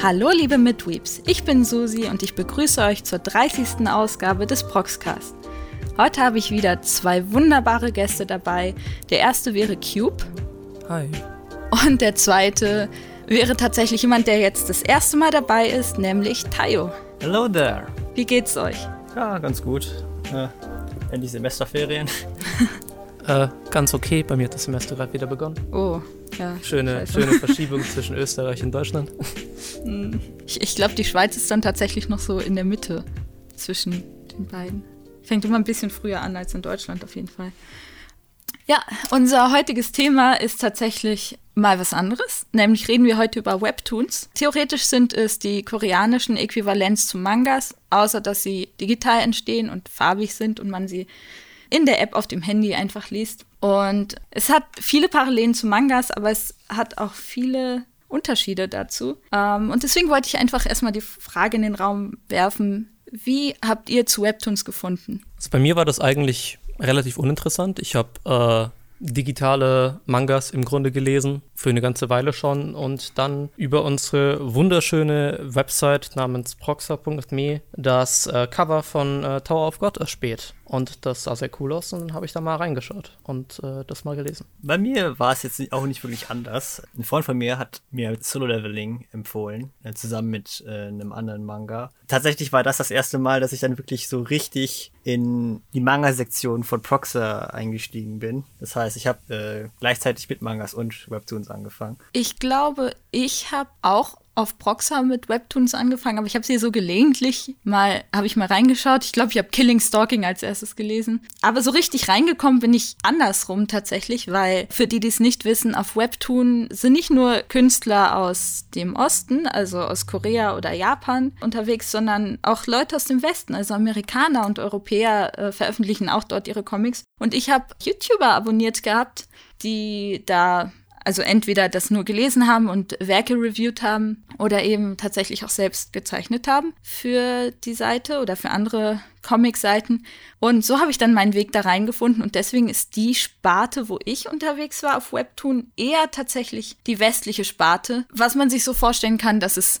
Hallo liebe Midweeps, ich bin Susi und ich begrüße euch zur 30. Ausgabe des Proxcast. Heute habe ich wieder zwei wunderbare Gäste dabei. Der erste wäre Cube. Hi. Und der zweite wäre tatsächlich jemand, der jetzt das erste Mal dabei ist, nämlich Tayo. Hello there. Wie geht's euch? Ja, ganz gut. Äh, endlich Semesterferien. Äh, ganz okay, bei mir hat das Semester gerade wieder begonnen. Oh, ja. Schöne, schöne Verschiebung zwischen Österreich und Deutschland. Ich, ich glaube, die Schweiz ist dann tatsächlich noch so in der Mitte zwischen den beiden. Fängt immer ein bisschen früher an als in Deutschland auf jeden Fall. Ja, unser heutiges Thema ist tatsächlich mal was anderes. Nämlich reden wir heute über Webtoons. Theoretisch sind es die koreanischen Äquivalenz zu Mangas, außer dass sie digital entstehen und farbig sind und man sie in der App auf dem Handy einfach liest. Und es hat viele Parallelen zu Mangas, aber es hat auch viele Unterschiede dazu. Ähm, und deswegen wollte ich einfach erstmal die Frage in den Raum werfen, wie habt ihr zu Webtoons gefunden? Also bei mir war das eigentlich relativ uninteressant. Ich habe äh, digitale Mangas im Grunde gelesen, für eine ganze Weile schon und dann über unsere wunderschöne Website namens proxa.me das äh, Cover von äh, Tower of God erspäht. Und das sah sehr cool aus und dann habe ich da mal reingeschaut und äh, das mal gelesen. Bei mir war es jetzt auch nicht wirklich anders. Ein Freund von mir hat mir Solo-Leveling empfohlen, äh, zusammen mit äh, einem anderen Manga. Tatsächlich war das das erste Mal, dass ich dann wirklich so richtig in die Manga-Sektion von Proxa eingestiegen bin. Das heißt, ich habe äh, gleichzeitig mit Mangas und Webtoons angefangen. Ich glaube, ich habe auch auf Proxa mit Webtoons angefangen, aber ich habe sie so gelegentlich mal, habe ich mal reingeschaut. Ich glaube, ich habe Killing Stalking als erstes gelesen. Aber so richtig reingekommen bin ich andersrum tatsächlich, weil für die, die es nicht wissen, auf Webtoon sind nicht nur Künstler aus dem Osten, also aus Korea oder Japan unterwegs, sondern auch Leute aus dem Westen, also Amerikaner und Europäer äh, veröffentlichen auch dort ihre Comics. Und ich habe YouTuber abonniert gehabt, die da also entweder das nur gelesen haben und Werke reviewed haben oder eben tatsächlich auch selbst gezeichnet haben für die Seite oder für andere Comic-Seiten. Und so habe ich dann meinen Weg da reingefunden und deswegen ist die Sparte, wo ich unterwegs war auf Webtoon, eher tatsächlich die westliche Sparte, was man sich so vorstellen kann, dass es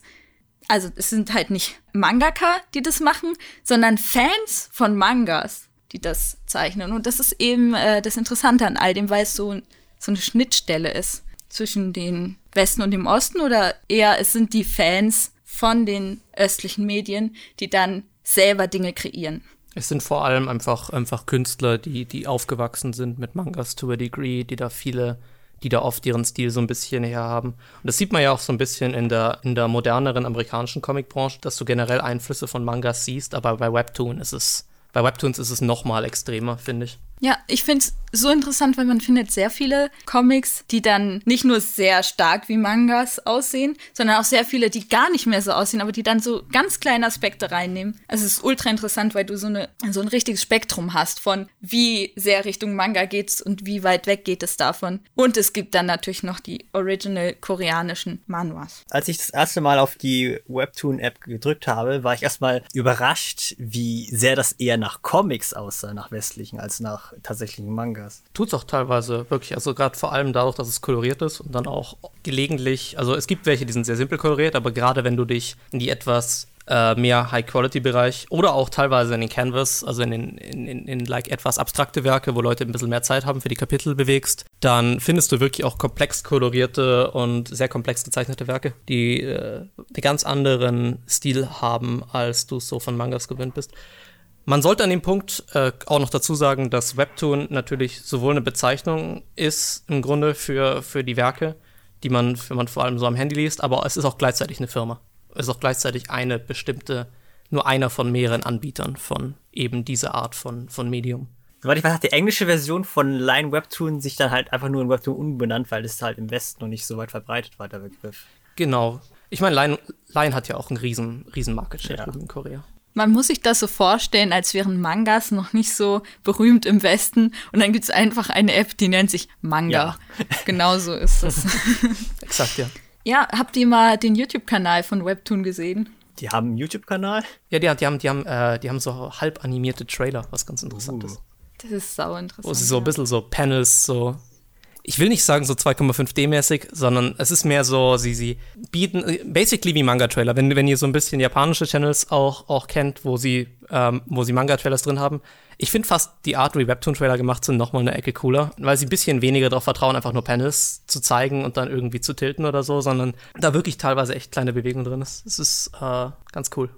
also es sind halt nicht Mangaka, die das machen, sondern Fans von Mangas, die das zeichnen. Und das ist eben äh, das Interessante an all dem, weil es so so eine Schnittstelle ist zwischen den Westen und dem Osten oder eher es sind die Fans von den östlichen Medien, die dann selber Dinge kreieren. Es sind vor allem einfach, einfach Künstler, die, die aufgewachsen sind mit Mangas to a degree, die da viele, die da oft ihren Stil so ein bisschen her haben. Und das sieht man ja auch so ein bisschen in der, in der moderneren amerikanischen Comicbranche, dass du generell Einflüsse von Mangas siehst, aber bei Webtoon ist es, bei Webtoons ist es noch mal extremer, finde ich. Ja, ich finde es so interessant, weil man findet sehr viele Comics, die dann nicht nur sehr stark wie Mangas aussehen, sondern auch sehr viele, die gar nicht mehr so aussehen, aber die dann so ganz kleine Aspekte reinnehmen. Also es ist ultra interessant, weil du so, eine, so ein richtiges Spektrum hast von wie sehr Richtung Manga geht's und wie weit weg geht es davon. Und es gibt dann natürlich noch die original koreanischen Manuas. Als ich das erste Mal auf die Webtoon-App gedrückt habe, war ich erstmal überrascht, wie sehr das eher nach Comics aussah, nach westlichen, als nach tatsächlichen Mangas. Tut's auch teilweise wirklich, also gerade vor allem dadurch, dass es koloriert ist und dann auch gelegentlich, also es gibt welche, die sind sehr simpel koloriert, aber gerade wenn du dich in die etwas äh, mehr High-Quality-Bereich oder auch teilweise in den Canvas, also in, den, in, in, in like etwas abstrakte Werke, wo Leute ein bisschen mehr Zeit haben für die Kapitel bewegst, dann findest du wirklich auch komplex kolorierte und sehr komplex gezeichnete Werke, die äh, einen ganz anderen Stil haben, als du es so von Mangas gewöhnt bist. Man sollte an dem Punkt äh, auch noch dazu sagen, dass Webtoon natürlich sowohl eine Bezeichnung ist im Grunde für, für die Werke, die man, für man vor allem so am Handy liest, aber es ist auch gleichzeitig eine Firma. Es ist auch gleichzeitig eine bestimmte, nur einer von mehreren Anbietern von eben dieser Art von, von Medium. Soweit ich weiß, hat die englische Version von Line Webtoon sich dann halt einfach nur in Webtoon umbenannt, weil es halt im Westen noch nicht so weit verbreitet war, der Begriff. Genau. Ich meine, Line, Line hat ja auch einen riesen, riesen Market Share Ja. in Korea. Man muss sich das so vorstellen, als wären Mangas noch nicht so berühmt im Westen und dann gibt es einfach eine App, die nennt sich Manga. Genau so ist es. Exakt, ja. ja, habt ihr mal den YouTube-Kanal von Webtoon gesehen? Die haben einen YouTube-Kanal. Ja, die, die haben, die haben, äh, die haben so halb animierte Trailer, was ganz interessant Uh. ist. Das ist sau interessant. Wo sie so ein ja. bisschen so Panels so ich will nicht sagen so 2,5D-mäßig, sondern es ist mehr so, sie, sie bieten, basically wie Manga-Trailer. Wenn, wenn ihr so ein bisschen japanische Channels auch, auch kennt, wo sie, ähm, wo sie Manga-Trailers drin haben, ich finde fast die Art, wie Webtoon-Trailer gemacht sind, nochmal eine Ecke cooler, weil sie ein bisschen weniger darauf vertrauen, einfach nur Panels zu zeigen und dann irgendwie zu tilten oder so, sondern da wirklich teilweise echt kleine Bewegungen drin ist. Es ist äh, ganz cool.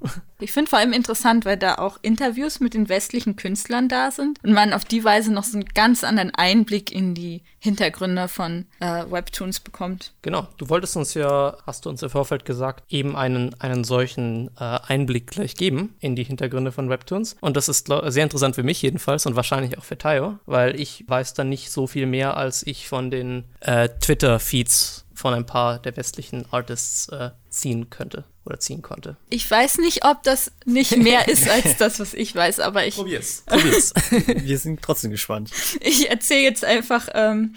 Ich finde vor allem interessant, weil da auch Interviews mit den westlichen Künstlern da sind und man auf die Weise noch so einen ganz anderen Einblick in die Hintergründe von äh, Webtoons bekommt. Genau, du wolltest uns ja, hast du uns im Vorfeld gesagt, eben einen, einen solchen äh, Einblick gleich geben in die Hintergründe von Webtoons. Und das ist sehr interessant für mich jedenfalls und wahrscheinlich auch für Tayo, weil ich weiß dann nicht so viel mehr, als ich von den äh, Twitter-Feeds von ein paar der westlichen Artists äh, ziehen könnte oder ziehen konnte. Ich weiß nicht, ob das nicht mehr ist als das, was ich weiß, aber ich. Probier's. Probier's. Wir sind trotzdem gespannt. Ich erzähle jetzt einfach. Ähm,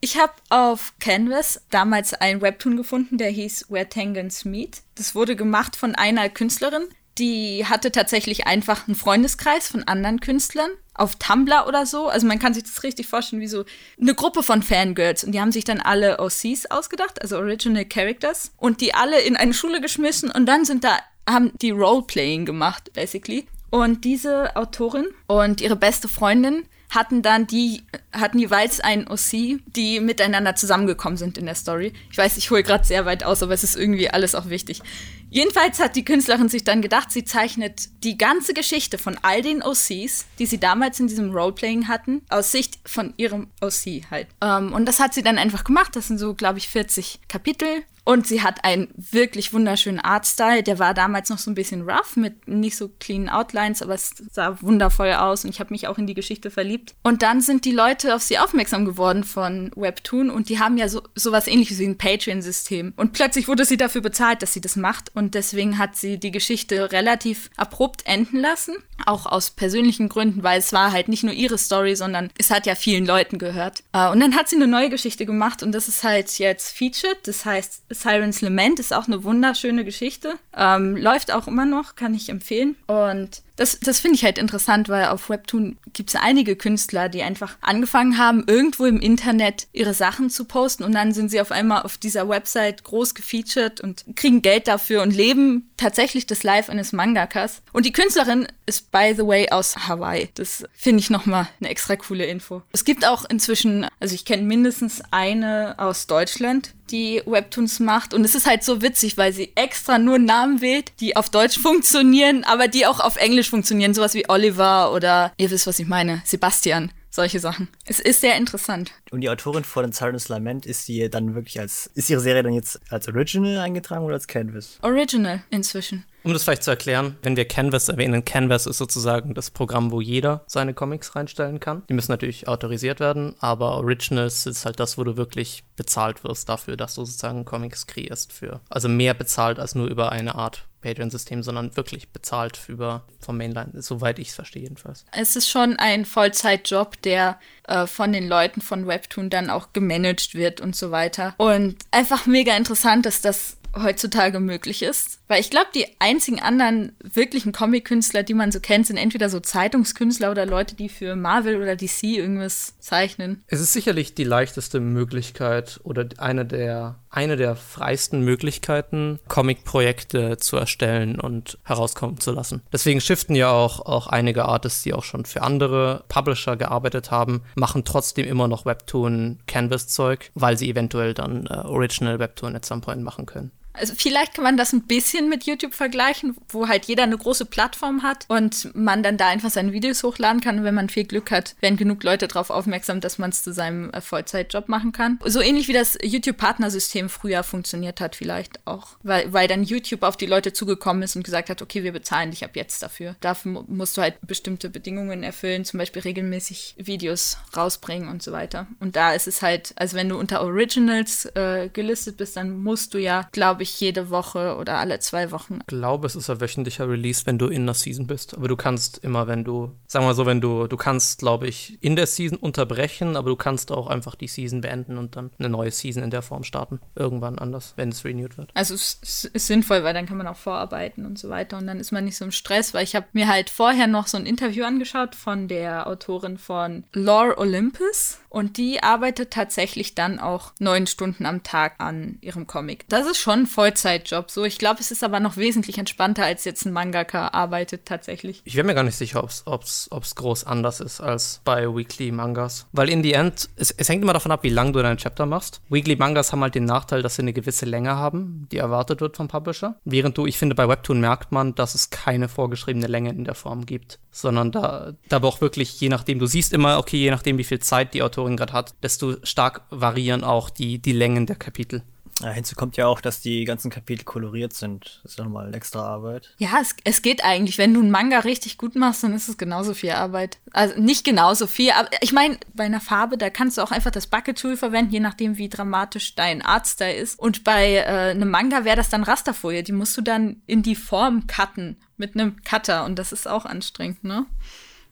ich habe auf Canvas damals ein Webtoon gefunden, der hieß Where Tangents Meet. Das wurde gemacht von einer Künstlerin, die hatte tatsächlich einfach einen Freundeskreis von anderen Künstlern auf Tumblr oder so. Also man kann sich das richtig vorstellen wie so eine Gruppe von Fangirls. Und die haben sich dann alle OCs ausgedacht, also Original Characters. Und die alle in eine Schule geschmissen und dann sind da, haben die Roleplaying gemacht, basically. Und diese Autorin und ihre beste Freundin hatten dann die, hatten jeweils einen OC, die miteinander zusammengekommen sind in der Story. Ich weiß, ich hole gerade sehr weit aus, aber es ist irgendwie alles auch wichtig. Jedenfalls hat die Künstlerin sich dann gedacht, sie zeichnet die ganze Geschichte von all den OCs, die sie damals in diesem Roleplaying hatten, aus Sicht von ihrem OC halt. Ähm, und das hat sie dann einfach gemacht. Das sind so, glaube ich, 40 Kapitel. Und sie hat einen wirklich wunderschönen Artstyle. Der war damals noch so ein bisschen rough mit nicht so clean Outlines, aber es sah wundervoll aus und ich habe mich auch in die Geschichte verliebt. Und dann sind die Leute auf sie aufmerksam geworden von Webtoon und die haben ja so sowas ähnliches wie ein Patreon-System. Und plötzlich wurde sie dafür bezahlt, dass sie das macht und deswegen hat sie die Geschichte relativ abrupt enden lassen. Auch aus persönlichen Gründen, weil es war halt nicht nur ihre Story, sondern es hat ja vielen Leuten gehört. Äh, und dann hat sie eine neue Geschichte gemacht und das ist halt jetzt featured. Das heißt, Sirens Lament ist auch eine wunderschöne Geschichte. Ähm, läuft auch immer noch, kann ich empfehlen. Und das, das finde ich halt interessant, weil auf Webtoon gibt es einige Künstler, die einfach angefangen haben, irgendwo im Internet ihre Sachen zu posten und dann sind sie auf einmal auf dieser Website groß gefeatured und kriegen Geld dafür und leben tatsächlich das Life eines Mangakas. Und die Künstlerin ist, by the way, aus Hawaii. Das finde ich nochmal eine extra coole Info. Es gibt auch inzwischen, also ich kenne mindestens eine aus Deutschland, die Webtoons macht. Und es ist halt so witzig, weil sie extra nur Namen wählt, die auf Deutsch funktionieren, aber die auch auf Englisch funktionieren. Sowas wie Oliver oder, ihr wisst, was ich meine, Sebastian. Solche Sachen. Es ist sehr interessant. Und die Autorin von Silence Lament, ist die dann wirklich als, ist ihre Serie dann jetzt als Original eingetragen oder als Canvas? Original inzwischen. Um das vielleicht zu erklären, wenn wir Canvas erwähnen, Canvas ist sozusagen das Programm, wo jeder seine Comics reinstellen kann. Die müssen natürlich autorisiert werden, aber Originals ist halt das, wo du wirklich bezahlt wirst dafür, dass du sozusagen Comics kreierst für. Also mehr bezahlt als nur über eine Art Patreon-System, sondern wirklich bezahlt über vom Mainline, soweit ich es verstehe jedenfalls. Es ist schon ein Vollzeitjob, der äh, von den Leuten von Webtoon dann auch gemanagt wird und so weiter. Und einfach mega interessant, dass das heutzutage möglich ist. Weil ich glaube, die einzigen anderen wirklichen Comic-Künstler, die man so kennt, sind entweder so Zeitungskünstler oder Leute, die für Marvel oder DC irgendwas zeichnen. Es ist sicherlich die leichteste Möglichkeit oder eine der, eine der freisten Möglichkeiten, Comic-Projekte zu erstellen und herauskommen zu lassen. Deswegen shiften ja auch, auch einige Artists, die auch schon für andere Publisher gearbeitet haben, machen trotzdem immer noch Webtoon-Canvas-Zeug, weil sie eventuell dann äh, Original Webtoon at some point machen können. Also vielleicht kann man das ein bisschen mit YouTube vergleichen, wo halt jeder eine große Plattform hat und man dann da einfach seine Videos hochladen kann. Und wenn man viel Glück hat, werden genug Leute darauf aufmerksam, dass man es zu seinem äh, Vollzeitjob machen kann. So ähnlich wie das YouTube-Partnersystem früher funktioniert hat, vielleicht auch. Weil, weil dann YouTube auf die Leute zugekommen ist und gesagt hat, okay, wir bezahlen dich ab jetzt dafür. Dafür musst du halt bestimmte Bedingungen erfüllen, zum Beispiel regelmäßig Videos rausbringen und so weiter. Und da ist es halt, also wenn du unter Originals äh, gelistet bist, dann musst du ja, glaube ich, ich, jede Woche oder alle zwei Wochen. Ich glaube, es ist ein wöchentlicher Release, wenn du in der Season bist. Aber du kannst immer, wenn du, sagen wir mal so, wenn du, du kannst, glaube ich, in der Season unterbrechen, aber du kannst auch einfach die Season beenden und dann eine neue Season in der Form starten. Irgendwann anders, wenn es renewed wird. Also es, ist sinnvoll, weil dann kann man auch vorarbeiten und so weiter und dann ist man nicht so im Stress, weil ich habe mir halt vorher noch so ein Interview angeschaut von der Autorin von Lore Olympus und die arbeitet tatsächlich dann auch neun Stunden am Tag an ihrem Comic. Das ist schon Vollzeitjob. So, ich glaube, es ist aber noch wesentlich entspannter, als jetzt ein Mangaka arbeitet tatsächlich. Ich wäre mir gar nicht sicher, ob es groß anders ist als bei Weekly Mangas. Weil in the end, es, es hängt immer davon ab, wie lang du dein Chapter machst. Weekly Mangas haben halt den Nachteil, dass sie eine gewisse Länge haben, die erwartet wird vom Publisher. Während du, ich finde, bei Webtoon merkt man, dass es keine vorgeschriebene Länge in der Form gibt. Sondern da, da auch wirklich, je nachdem, du siehst immer, okay, je nachdem, wie viel Zeit die Autorin gerade hat, desto stark variieren auch die, die Längen der Kapitel. Ja, hinzu kommt ja auch, dass die ganzen Kapitel koloriert sind. Das ist ja nochmal extra Arbeit. Ja, es, es geht eigentlich. Wenn du einen Manga richtig gut machst, dann ist es genauso viel Arbeit. Also nicht genauso viel, aber ich meine, bei einer Farbe, da kannst du auch einfach das Bucket Tool verwenden, je nachdem, wie dramatisch dein da ist. Und bei äh, einem Manga wäre das dann Rasterfolie. Die musst du dann in die Form cutten mit einem Cutter. Und das ist auch anstrengend, ne?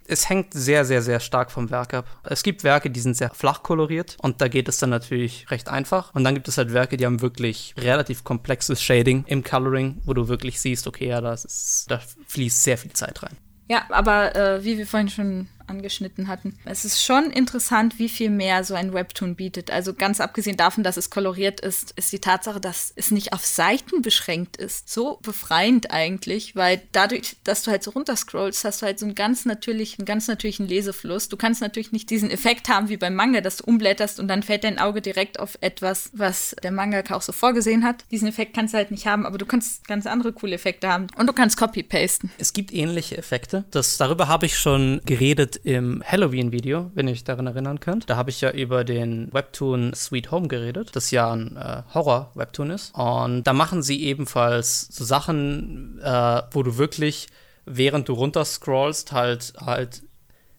Es hängt sehr, sehr, sehr stark vom Werk ab. Es gibt Werke, die sind sehr flach koloriert und da geht es dann natürlich recht einfach. Und dann gibt es halt Werke, die haben wirklich relativ komplexes Shading im Coloring, wo du wirklich siehst, okay, ja, das ist, da fließt sehr viel Zeit rein. Ja, aber äh, wie wir vorhin schon angeschnitten hatten. Es ist schon interessant, wie viel mehr so ein Webtoon bietet. Also ganz abgesehen davon, dass es koloriert ist, ist die Tatsache, dass es nicht auf Seiten beschränkt ist. So befreiend eigentlich, weil dadurch, dass du halt so runterscrollst, hast du halt so einen ganz natürlichen, ganz natürlichen Lesefluss. Du kannst natürlich nicht diesen Effekt haben wie beim Manga, dass du umblätterst und dann fällt dein Auge direkt auf etwas, was der Mangaka auch so vorgesehen hat. Diesen Effekt kannst du halt nicht haben, aber du kannst ganz andere coole Effekte haben und du kannst copy-pasten. Es gibt ähnliche Effekte. Das, darüber habe ich schon geredet im Halloween-Video, wenn ihr euch daran erinnern könnt. Da habe ich ja über den Webtoon Sweet Home geredet, das ja ein äh, Horror-Webtoon ist. Und da machen sie ebenfalls so Sachen, äh, wo du wirklich, während du runterscrollst, halt halt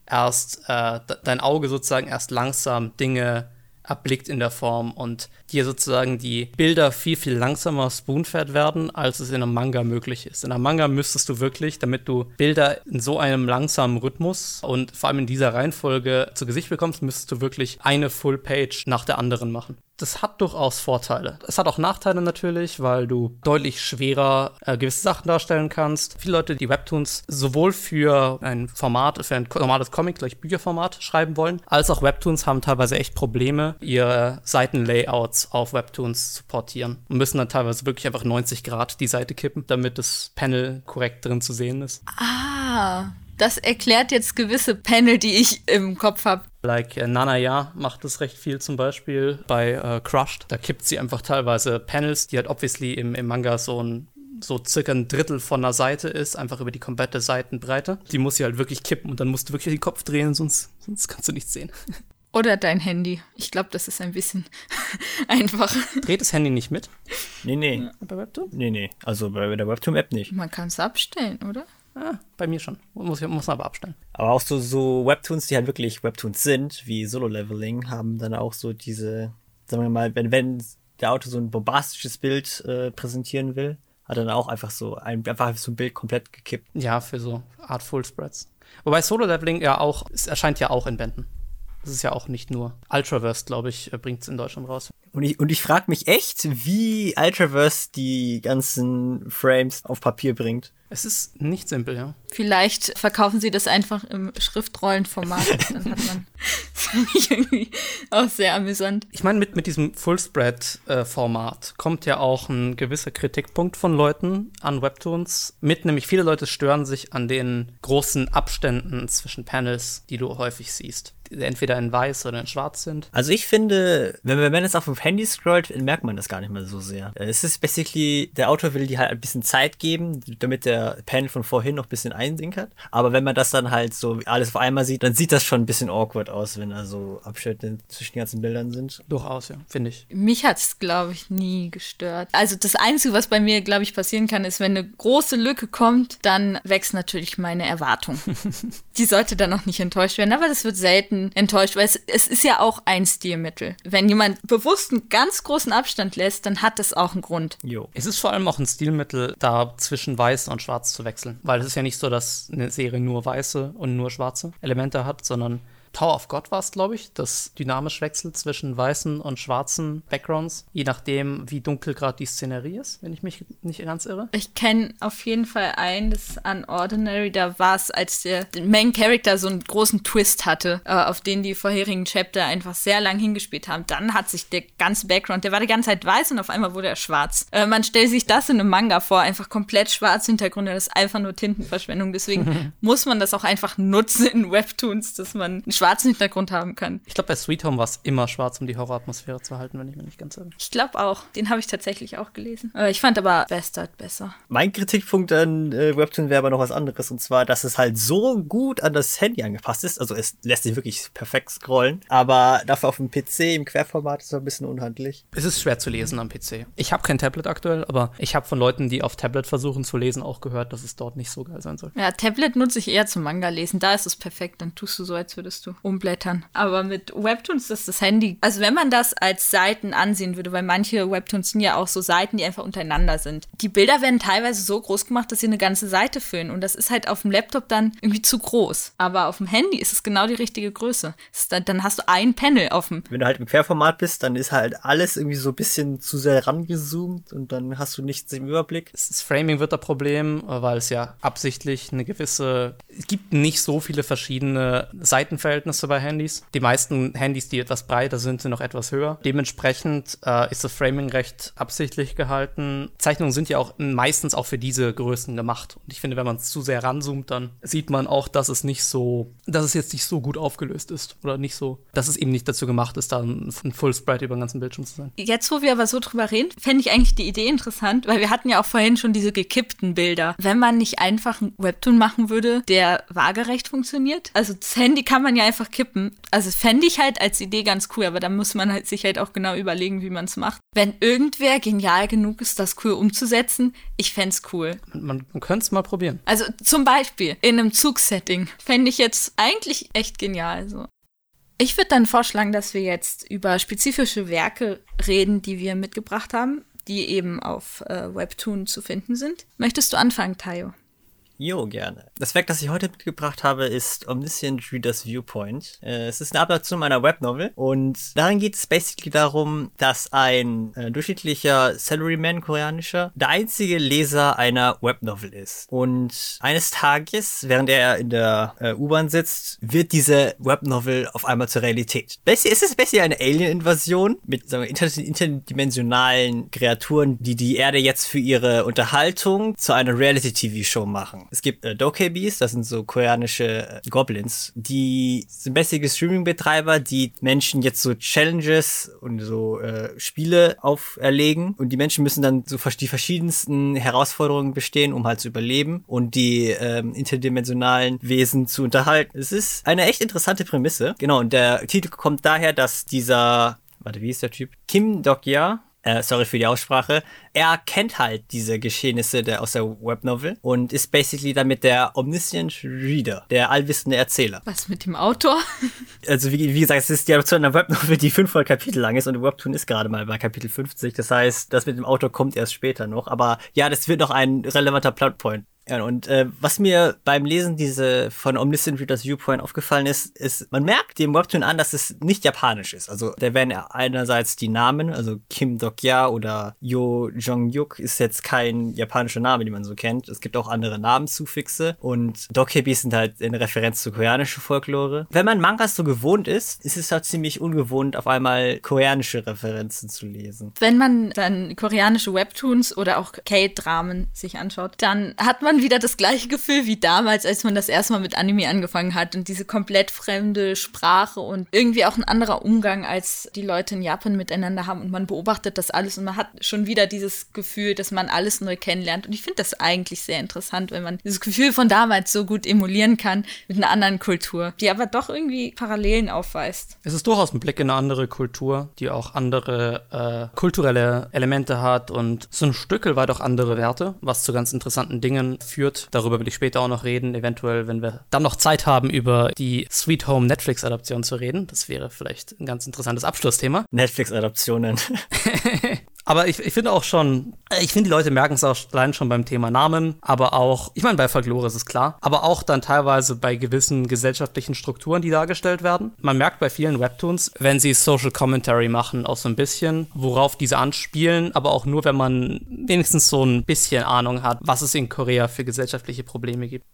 erst äh, dein Auge sozusagen erst langsam Dinge erblickt in der Form und dir sozusagen die Bilder viel, viel langsamer spoonfed werden, als es in einem Manga möglich ist. In einem Manga müsstest du wirklich, damit du Bilder in so einem langsamen Rhythmus und vor allem in dieser Reihenfolge zu Gesicht bekommst, müsstest du wirklich eine Full Page nach der anderen machen das hat durchaus Vorteile. Es hat auch Nachteile natürlich, weil du deutlich schwerer äh, gewisse Sachen darstellen kannst. Viele Leute, die Webtoons sowohl für ein Format, für ein normales Comic, gleich Bücherformat schreiben wollen, als auch Webtoons haben teilweise echt Probleme, ihre Seitenlayouts auf Webtoons zu portieren und müssen dann teilweise wirklich einfach 90 Grad die Seite kippen, damit das Panel korrekt drin zu sehen ist. Ah, das erklärt jetzt gewisse Panel, die ich im Kopf habe. Like äh, Nanaya macht das recht viel zum Beispiel bei äh, Crushed. Da kippt sie einfach teilweise Panels, die halt obviously im, im Manga so ein so circa ein Drittel von der Seite ist, einfach über die komplette Seitenbreite. Die muss sie halt wirklich kippen und dann musst du wirklich den Kopf drehen, sonst, sonst kannst du nichts sehen. Oder dein Handy. Ich glaube, das ist ein bisschen einfacher. Dreht das Handy nicht mit? Nee, nee. Bei Webtoon? Nee, nee. Also bei der Webtoon-App nicht. Man kann es abstellen, oder? Ah, bei mir schon. Muss, muss man aber abstellen. Aber auch so, so Webtoons, die halt wirklich Webtoons sind, wie Solo-Leveling, haben dann auch so diese, sagen wir mal, wenn, wenn der Autor so ein bombastisches Bild äh, präsentieren will, hat er dann auch einfach so ein, einfach so ein Bild komplett gekippt. Ja, für so Art Full Spreads. Wobei Solo-Leveling ja auch, es erscheint ja auch in Bänden. Das ist ja auch nicht nur. Ultraverse, glaube ich, äh, bringt es in Deutschland raus. Und ich, und ich frage mich echt, wie Ultraverse die ganzen Frames auf Papier bringt. Es ist nicht simpel, ja. Vielleicht verkaufen sie das einfach im Schriftrollenformat. Dann hat man. Das finde ich irgendwie auch sehr amüsant. Ich meine, mit, mit diesem Fullspread-Format äh, kommt ja auch ein gewisser Kritikpunkt von Leuten an Webtoons mit, nämlich viele Leute stören sich an den großen Abständen zwischen Panels, die du häufig siehst entweder in weiß oder in schwarz sind. Also ich finde, wenn man jetzt auf dem Handy scrollt, merkt man das gar nicht mehr so sehr. Es ist basically, der Autor will dir halt ein bisschen Zeit geben, damit der Panel von vorhin noch ein bisschen einsinkert. Aber wenn man das dann halt so alles auf einmal sieht, dann sieht das schon ein bisschen awkward aus, wenn da so Abschnitte zwischen den ganzen Bildern sind. Durchaus, ja, finde ich. Mich hat es, glaube ich, nie gestört. Also das Einzige, was bei mir, glaube ich, passieren kann, ist, wenn eine große Lücke kommt, dann wächst natürlich meine Erwartung. Die sollte dann auch nicht enttäuscht werden, aber das wird selten enttäuscht, weil es, es ist ja auch ein Stilmittel. Wenn jemand bewusst einen ganz großen Abstand lässt, dann hat das auch einen Grund. Jo. Es ist vor allem auch ein Stilmittel, da zwischen weiß und schwarz zu wechseln. Weil es ist ja nicht so, dass eine Serie nur weiße und nur schwarze Elemente hat, sondern Tower of God war es, glaube ich, das dynamisch wechselt zwischen weißen und schwarzen Backgrounds, je nachdem, wie dunkel gerade die Szenerie ist, wenn ich mich nicht ganz irre. Ich kenne auf jeden Fall ein, das Unordinary, da war es, als der Main Character so einen großen Twist hatte, äh, auf den die vorherigen Chapter einfach sehr lang hingespielt haben. Dann hat sich der ganze Background, der war die ganze Zeit weiß und auf einmal wurde er schwarz. Äh, man stellt sich das in einem Manga vor, einfach komplett schwarz Hintergrund, das ist einfach nur Tintenverschwendung. Deswegen muss man das auch einfach nutzen in Webtoons, dass man einen schwarzen Hintergrund haben kann. Ich glaube, bei Sweet Home war es immer schwarz, um die Horroratmosphäre zu halten, wenn ich mir nicht ganz irre. Ich glaube auch. Den habe ich tatsächlich auch gelesen. Äh, ich fand aber Bastard besser. Mein Kritikpunkt an äh, Webtoon wäre aber noch was anderes. Und zwar, dass es halt so gut an das Handy angepasst ist. Also es lässt sich wirklich perfekt scrollen. Aber dafür auf dem PC im Querformat ist es ein bisschen unhandlich. Es ist schwer zu lesen am PC. Ich habe kein Tablet aktuell, aber ich habe von Leuten, die auf Tablet versuchen zu lesen, auch gehört, dass es dort nicht so geil sein soll. Ja, Tablet nutze ich eher zum Manga lesen. Da ist es perfekt. Dann tust du so, als würdest du umblättern. Aber mit Webtoons ist das Handy. Also wenn man das als Seiten ansehen würde, weil manche Webtoons sind ja auch so Seiten, die einfach untereinander sind. Die Bilder werden teilweise so groß gemacht, dass sie eine ganze Seite füllen. Und das ist halt auf dem Laptop dann irgendwie zu groß. Aber auf dem Handy ist es genau die richtige Größe. Dann, dann hast du ein Panel auf dem. Wenn du halt im Querformat bist, dann ist halt alles irgendwie so ein bisschen zu sehr rangezoomt und dann hast du nichts im Überblick. Das Framing wird ein Problem, weil es ja absichtlich eine gewisse. Es gibt nicht so viele verschiedene Seitenverhältnisse bei Handys. Die meisten Handys, die etwas breiter sind, sind noch etwas höher. Dementsprechend äh, ist das Framing recht absichtlich gehalten. Zeichnungen sind ja auch meistens auch für diese Größen gemacht. Und ich finde, wenn man es zu sehr ranzoomt, dann sieht man auch, dass es nicht so, dass es jetzt nicht so gut aufgelöst ist. Oder nicht so, dass es eben nicht dazu gemacht ist, dann ein Full Sprite über den ganzen Bildschirm zu sein. Jetzt, wo wir aber so drüber reden, fände ich eigentlich die Idee interessant, weil wir hatten ja auch vorhin schon diese gekippten Bilder. Wenn man nicht einfach einen Webtoon machen würde, der waagerecht funktioniert. Also das Handy kann man ja einfach kippen. Also fände ich halt als Idee ganz cool, aber da muss man halt sich halt auch genau überlegen, wie man es macht. Wenn irgendwer genial genug ist, das cool umzusetzen, ich fände es cool. Man, man könnte es mal probieren. Also zum Beispiel in einem Zugsetting fände ich jetzt eigentlich echt genial. So. Ich würde dann vorschlagen, dass wir jetzt über spezifische Werke reden, die wir mitgebracht haben, die eben auf äh, Webtoon zu finden sind. Möchtest du anfangen, Tayo? Jo, gerne. Das Werk, das ich heute mitgebracht habe, ist Omniscient Reader's Viewpoint. Äh, es ist eine Adaption meiner Webnovel und darin geht es basically darum, dass ein äh, durchschnittlicher Salaryman, koreanischer, der einzige Leser einer Webnovel ist. Und eines Tages, während er in der äh, U-Bahn sitzt, wird diese Webnovel auf einmal zur Realität. Basically, es ist basically eine Alien-Invasion mit sagen wir, inter interdimensionalen Kreaturen, die die Erde jetzt für ihre Unterhaltung zu einer Reality-TV-Show machen. Es gibt äh, Dokebis, das sind so koreanische äh, Goblins, die sind bessere Streaming-Betreiber, die Menschen jetzt so Challenges und so äh, Spiele auferlegen und die Menschen müssen dann so die verschiedensten Herausforderungen bestehen, um halt zu überleben und die ähm, interdimensionalen Wesen zu unterhalten. Es ist eine echt interessante Prämisse. Genau, und der Titel kommt daher, dass dieser warte, wie ist der Typ? Kim Dok-ya, äh, sorry für die Aussprache, er kennt halt diese Geschehnisse der, aus der Webnovel und ist basically damit der Omniscient Reader, der allwissende Erzähler. Was mit dem Autor? Also wie, wie gesagt, es ist die Adaption einer Webnovel, die 500 Kapitel lang ist und Webtoon ist gerade mal bei Kapitel 50. Das heißt, das mit dem Autor kommt erst später noch. Aber ja, das wird noch ein relevanter Plotpoint. Ja, und äh, was mir beim Lesen diese von Omniscient Readers Viewpoint aufgefallen ist, ist, man merkt dem Webtoon an, dass es nicht japanisch ist. Also da werden einerseits die Namen, also Kim Dok-ya oder Yo Jong-yuk ist jetzt kein japanischer Name, den man so kennt. Es gibt auch andere Namenssuffixe und Dokebis sind halt in Referenz zu koreanischer Folklore. Wenn man Mangas so gewohnt ist, ist es halt ziemlich ungewohnt, auf einmal koreanische Referenzen zu lesen. Wenn man dann koreanische Webtoons oder auch K-Dramen sich anschaut, dann hat man dann wieder das gleiche Gefühl wie damals, als man das erste Mal mit Anime angefangen hat und diese komplett fremde Sprache und irgendwie auch ein anderer Umgang, als die Leute in Japan miteinander haben und man beobachtet das alles und man hat schon wieder dieses Gefühl, dass man alles neu kennenlernt und ich finde das eigentlich sehr interessant, wenn man dieses Gefühl von damals so gut emulieren kann mit einer anderen Kultur, die aber doch irgendwie Parallelen aufweist. Es ist durchaus ein Blick in eine andere Kultur, die auch andere äh, kulturelle Elemente hat und so ein Stück weit auch andere Werte, was zu ganz interessanten Dingen führt. Darüber will ich später auch noch reden, eventuell, wenn wir dann noch Zeit haben, über die Sweet Home Netflix-Adaption zu reden. Das wäre vielleicht ein ganz interessantes Abschlussthema. Netflix-Adaptionen. Aber ich, ich finde auch schon, äh, ich finde, die Leute merken es auch allein schon beim Thema Namen, aber auch, ich meine, bei Folklore ist es klar, aber auch dann teilweise bei gewissen gesellschaftlichen Strukturen, die dargestellt werden. Man merkt bei vielen Webtoons, wenn sie Social Commentary machen, auch so ein bisschen, worauf diese anspielen, aber auch nur, wenn man wenigstens so ein bisschen Ahnung hat, was es in Korea für gesellschaftliche Probleme gibt.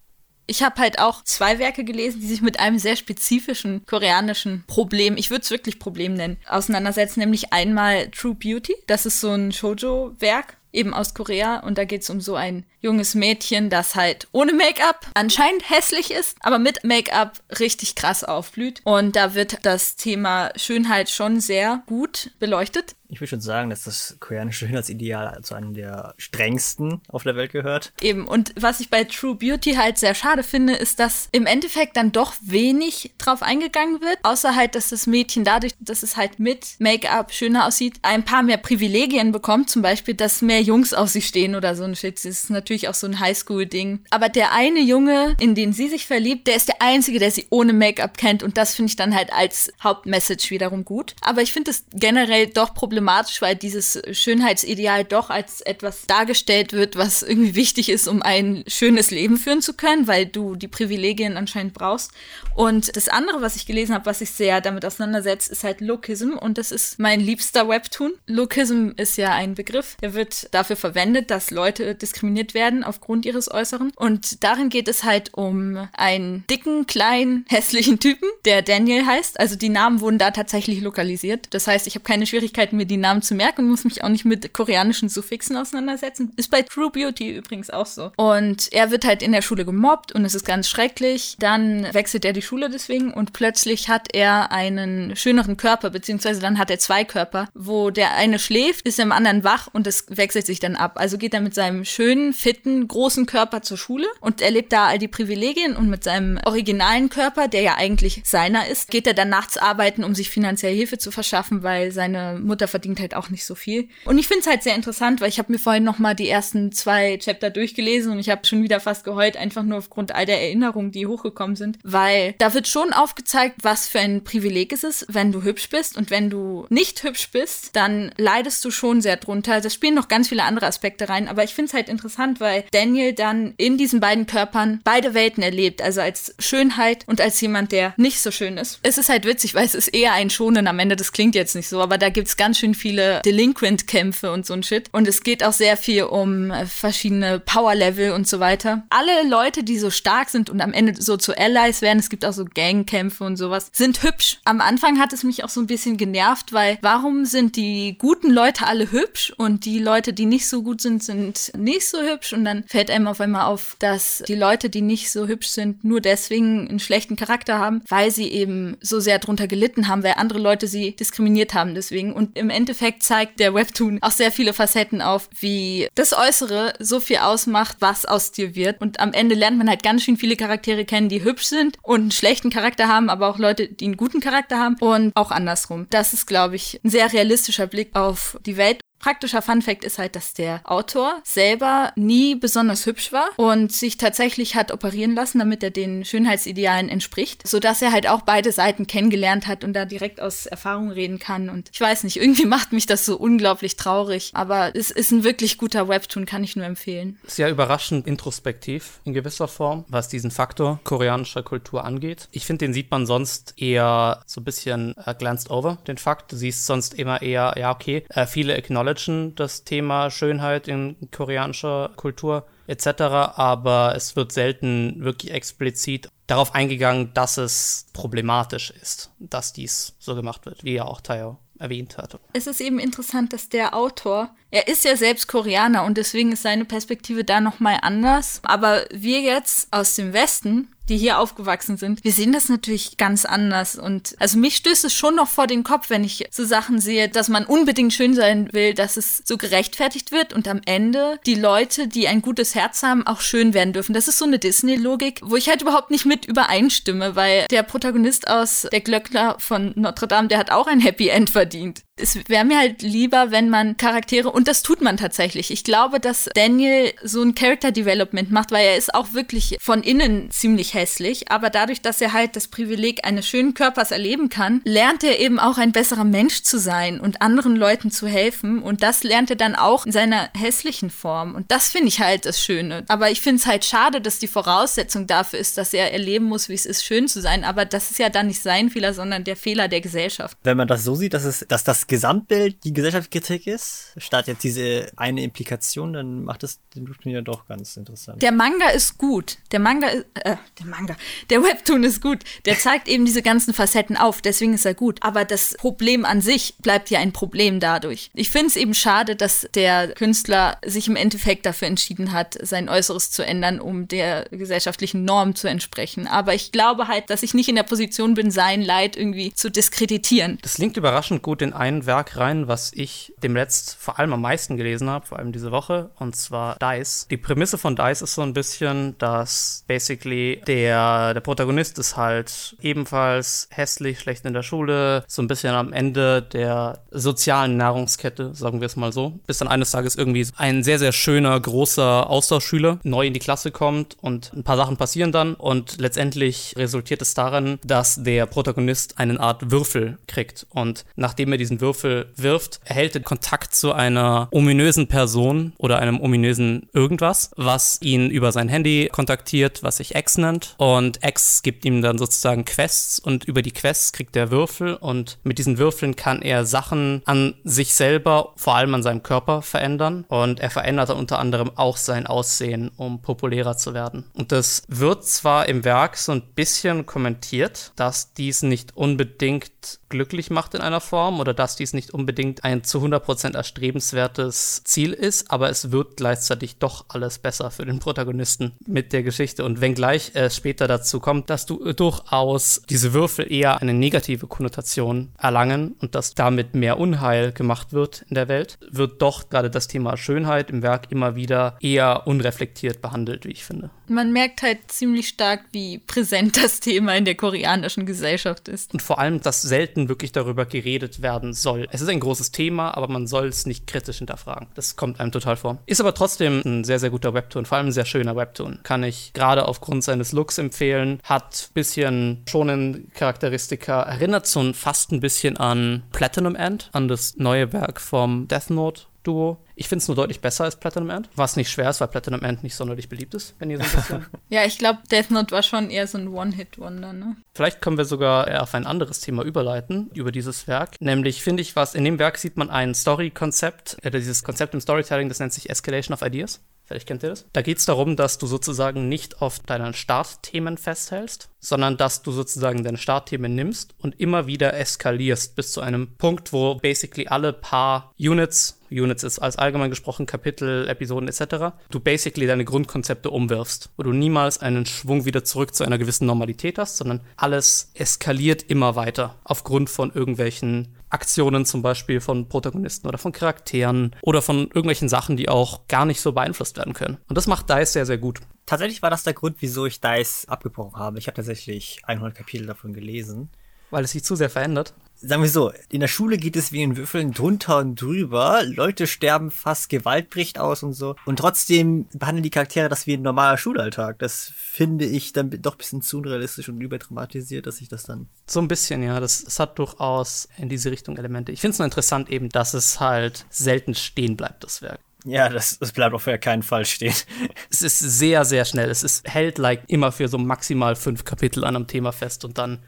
Ich habe halt auch zwei Werke gelesen, die sich mit einem sehr spezifischen koreanischen Problem, ich würde es wirklich Problem nennen, auseinandersetzen, nämlich einmal True Beauty. Das ist so ein Shoujo-Werk, eben aus Korea. Und da geht es um so ein junges Mädchen, das halt ohne Make-up anscheinend hässlich ist, aber mit Make-up richtig krass aufblüht. Und da wird das Thema Schönheit schon sehr gut beleuchtet. Ich würde schon sagen, dass das koreanische Schönheitsideal zu einem der strengsten auf der Welt gehört. Eben, und was ich bei True Beauty halt sehr schade finde, ist, dass im Endeffekt dann doch wenig drauf eingegangen wird, außer halt, dass das Mädchen dadurch, dass es halt mit Make-up schöner aussieht, ein paar mehr Privilegien bekommt, zum Beispiel, dass mehr Jungs auf sie stehen oder so ein Shit. Das ist natürlich auch so ein Highschool-Ding. Aber der eine Junge, in den sie sich verliebt, der ist der einzige, der sie ohne Make-up kennt und das finde ich dann halt als Hauptmessage wiederum gut. Aber ich finde es generell doch problematisch problematisch, weil dieses Schönheitsideal doch als etwas dargestellt wird, was irgendwie wichtig ist, um ein schönes Leben führen zu können, weil du die Privilegien anscheinend brauchst. Und das andere, was ich gelesen habe, was sich sehr damit auseinandersetzt, ist halt Lookism und das ist mein liebster Webtoon. Lookism ist ja ein Begriff, der wird dafür verwendet, dass Leute diskriminiert werden aufgrund ihres Äußeren. Und darin geht es halt um einen dicken, kleinen, hässlichen Typen, der Daniel heißt. Also die Namen wurden da tatsächlich lokalisiert. Das heißt, ich habe keine Schwierigkeiten, mir die Namen zu merken und muss mich auch nicht mit koreanischen Suffixen auseinandersetzen. Ist bei True Beauty übrigens auch so. Und er wird halt in der Schule gemobbt und es ist ganz schrecklich. Dann wechselt er die Schule deswegen und plötzlich hat er einen schöneren Körper, beziehungsweise dann hat er zwei Körper, wo der eine schläft, ist im anderen wach und es wechselt sich dann ab. Also geht er mit seinem schönen, fitten, großen Körper zur Schule und erlebt da all die Privilegien und mit seinem originalen Körper, der ja eigentlich seiner ist, geht er dann nachts arbeiten, um sich finanziell Hilfe zu verschaffen, weil seine Mutter verdient halt auch nicht so viel. Und ich finde es halt sehr interessant, weil ich habe mir vorhin noch mal die ersten zwei Chapter durchgelesen und ich habe schon wieder fast geheult, einfach nur aufgrund all der Erinnerungen, die hochgekommen sind, weil da wird schon aufgezeigt, was für ein Privileg es ist, wenn du hübsch bist und wenn du nicht hübsch bist, dann leidest du schon sehr drunter. Das spielen noch ganz viele andere Aspekte rein, aber ich finde es halt interessant, weil Daniel dann in diesen beiden Körpern beide Welten erlebt, also als Schönheit und als jemand, der nicht so schön ist. Es ist halt witzig, weil es ist eher ein Schonen am Ende, das klingt jetzt nicht so, aber da gibt es ganz schön viele Delinquent-Kämpfe und so ein Shit. Und es geht auch sehr viel um äh, verschiedene Power-Level und so weiter. Alle Leute, die so stark sind und am Ende so zu Allies werden, es gibt auch so Gangkämpfe und sowas, sind hübsch. Am Anfang hat es mich auch so ein bisschen genervt, weil warum sind die guten Leute alle hübsch und die Leute, die nicht so gut sind, sind nicht so hübsch und dann fällt einem auf einmal auf, dass die Leute, die nicht so hübsch sind, nur deswegen einen schlechten Charakter haben, weil sie eben so sehr drunter gelitten haben, weil andere Leute sie diskriminiert haben deswegen und im Endeffekt zeigt der Webtoon auch sehr viele Facetten auf, wie das Äußere so viel ausmacht, was aus dir wird. Und am Ende lernt man halt ganz schön viele Charaktere kennen, die hübsch sind und einen schlechten Charakter haben, aber auch Leute, die einen guten Charakter haben und auch andersrum. Das ist, glaube ich, ein sehr realistischer Blick auf die Welt Praktischer Funfact ist halt, dass der Autor selber nie besonders hübsch war und sich tatsächlich hat operieren lassen, damit er den Schönheitsidealen entspricht, sodass er halt auch beide Seiten kennengelernt hat und da direkt aus Erfahrung reden kann. Und ich weiß nicht, irgendwie macht mich das so unglaublich traurig, aber es ist ein wirklich guter Webtoon, kann ich nur empfehlen. Sehr überraschend introspektiv in gewisser Form, was diesen Faktor koreanischer Kultur angeht. Ich finde, den sieht man sonst eher so ein bisschen uh, glanced over, den Fakt. Du siehst sonst immer eher, ja, okay, uh, viele acknowledge acknowledgen das Thema Schönheit in koreanischer Kultur etc., aber es wird selten wirklich explizit darauf eingegangen, dass es problematisch ist, dass dies so gemacht wird, wie ja auch Tayo erwähnt hatte. Es ist eben interessant, dass der Autor, er ist ja selbst Koreaner und deswegen ist seine Perspektive da nochmal anders. Aber wir jetzt aus dem Westen die hier aufgewachsen sind, wir sehen das natürlich ganz anders. Und also mich stößt es schon noch vor den Kopf, wenn ich so Sachen sehe, dass man unbedingt schön sein will, dass es so gerechtfertigt wird und am Ende die Leute, die ein gutes Herz haben, auch schön werden dürfen. Das ist so eine Disney-Logik, wo ich halt überhaupt nicht mit übereinstimme, weil der Protagonist aus Der Glöckner von Notre Dame, der hat auch ein Happy End verdient es wäre mir halt lieber, wenn man Charaktere, und das tut man tatsächlich. Ich glaube, dass Daniel so ein Character Development macht, weil er ist auch wirklich von innen ziemlich hässlich, aber dadurch, dass er halt das Privileg eines schönen Körpers erleben kann, lernt er eben auch ein besserer Mensch zu sein und anderen Leuten zu helfen und das lernt er dann auch in seiner hässlichen Form und das finde ich halt das Schöne. Aber ich finde es halt schade, dass die Voraussetzung dafür ist, dass er erleben muss, wie es ist, schön zu sein, aber das ist ja dann nicht sein Fehler, sondern der Fehler der Gesellschaft. Wenn man das so sieht, dass, es, dass das Gesamtbild die Gesellschaftskritik ist, statt jetzt diese eine Implikation, dann macht es den Webtoon ja doch ganz interessant. Der Manga ist gut. Der Manga ist, äh, der Manga, der Webtoon ist gut. Der zeigt eben diese ganzen Facetten auf, deswegen ist er gut. Aber das Problem an sich bleibt ja ein Problem dadurch. Ich finde es eben schade, dass der Künstler sich im Endeffekt dafür entschieden hat, sein Äußeres zu ändern, um der gesellschaftlichen Norm zu entsprechen. Aber ich glaube halt, dass ich nicht in der Position bin, sein Leid irgendwie zu diskreditieren. Das linkt überraschend gut in einen Werk rein, was ich dem letzt vor allem am meisten gelesen habe, vor allem diese Woche, und zwar Dice. Die Prämisse von Dice ist so ein bisschen, dass basically der, der Protagonist ist halt ebenfalls hässlich, schlecht in der Schule, so ein bisschen am Ende der sozialen Nahrungskette, sagen wir es mal so, bis dann eines Tages irgendwie ein sehr, sehr schöner, großer Austauschschüler neu in die Klasse kommt und ein paar Sachen passieren dann. Und letztendlich resultiert es darin, dass der Protagonist eine Art Würfel kriegt. Und nachdem er diesen Würfel wirft, erhält er Kontakt zu einer ominösen Person oder einem ominösen irgendwas, was ihn über sein Handy kontaktiert, was sich X nennt. Und X gibt ihm dann sozusagen Quests und über die Quests kriegt er Würfel und mit diesen Würfeln kann er Sachen an sich selber, vor allem an seinem Körper verändern. Und er verändert dann unter anderem auch sein Aussehen, um populärer zu werden. Und das wird zwar im Werk so ein bisschen kommentiert, dass dies nicht unbedingt glücklich macht in einer Form oder dass dies nicht unbedingt ein zu 100% erstrebenswertes Ziel ist, aber es wird gleichzeitig doch alles besser für den Protagonisten mit der Geschichte. Und wenngleich es später dazu kommt, dass du durchaus diese Würfel eher eine negative Konnotation erlangen und dass damit mehr Unheil gemacht wird in der Welt, wird doch gerade das Thema Schönheit im Werk immer wieder eher unreflektiert behandelt, wie ich finde. Man merkt halt ziemlich stark, wie präsent das Thema in der koreanischen Gesellschaft ist. Und vor allem, dass selten wirklich darüber geredet werden soll. Es ist ein großes Thema, aber man soll es nicht kritisch hinterfragen. Das kommt einem total vor. Ist aber trotzdem ein sehr, sehr guter Webtoon, vor allem ein sehr schöner Webtoon. Kann ich gerade aufgrund seines Looks empfehlen. Hat ein bisschen schonen Charakteristika. Erinnert so fast ein bisschen an Platinum End, an das neue Werk vom Death Note Duo. Ich finde es nur deutlich besser als Platinum End, was nicht schwer ist, weil Platinum End nicht sonderlich beliebt ist, wenn ihr so ein bisschen. ja, ich glaube, Death Note war schon eher so ein One-Hit-Wonder, ne? Vielleicht können wir sogar eher auf ein anderes Thema überleiten, über dieses Werk. Nämlich finde ich, was in dem Werk sieht man ein Story-Konzept, äh, dieses Konzept im Storytelling, das nennt sich Escalation of Ideas. Vielleicht kennt ihr das. Da geht es darum, dass du sozusagen nicht auf deinen Startthemen festhältst, sondern dass du sozusagen deine Startthemen nimmst und immer wieder eskalierst bis zu einem Punkt, wo basically alle paar Units Units ist als allgemein gesprochen Kapitel, Episoden etc., du basically deine Grundkonzepte umwirfst, wo du niemals einen Schwung wieder zurück zu einer gewissen Normalität hast, sondern alles eskaliert immer weiter aufgrund von irgendwelchen Aktionen zum Beispiel von Protagonisten oder von Charakteren oder von irgendwelchen Sachen, die auch gar nicht so beeinflusst werden können. Und das macht DICE sehr, sehr gut. Tatsächlich war das der Grund, wieso ich DICE abgebrochen habe. Ich habe tatsächlich 100 Kapitel davon gelesen. Weil es sich zu sehr verändert? Sagen wir so, in der Schule geht es wie in Würfeln drunter und drüber. Leute sterben fast, Gewalt bricht aus und so. Und trotzdem behandeln die Charaktere das wie ein normaler Schulalltag. Das finde ich dann doch ein bisschen zu unrealistisch und überdramatisiert, dass ich das dann. So ein bisschen, ja. Das, das hat durchaus in diese Richtung Elemente. Ich finde es nur interessant eben, dass es halt selten stehen bleibt, das Werk. Ja, das, das bleibt auf keinen Fall stehen. Es ist sehr, sehr schnell. Es ist, hält like immer für so maximal fünf Kapitel an einem Thema fest und dann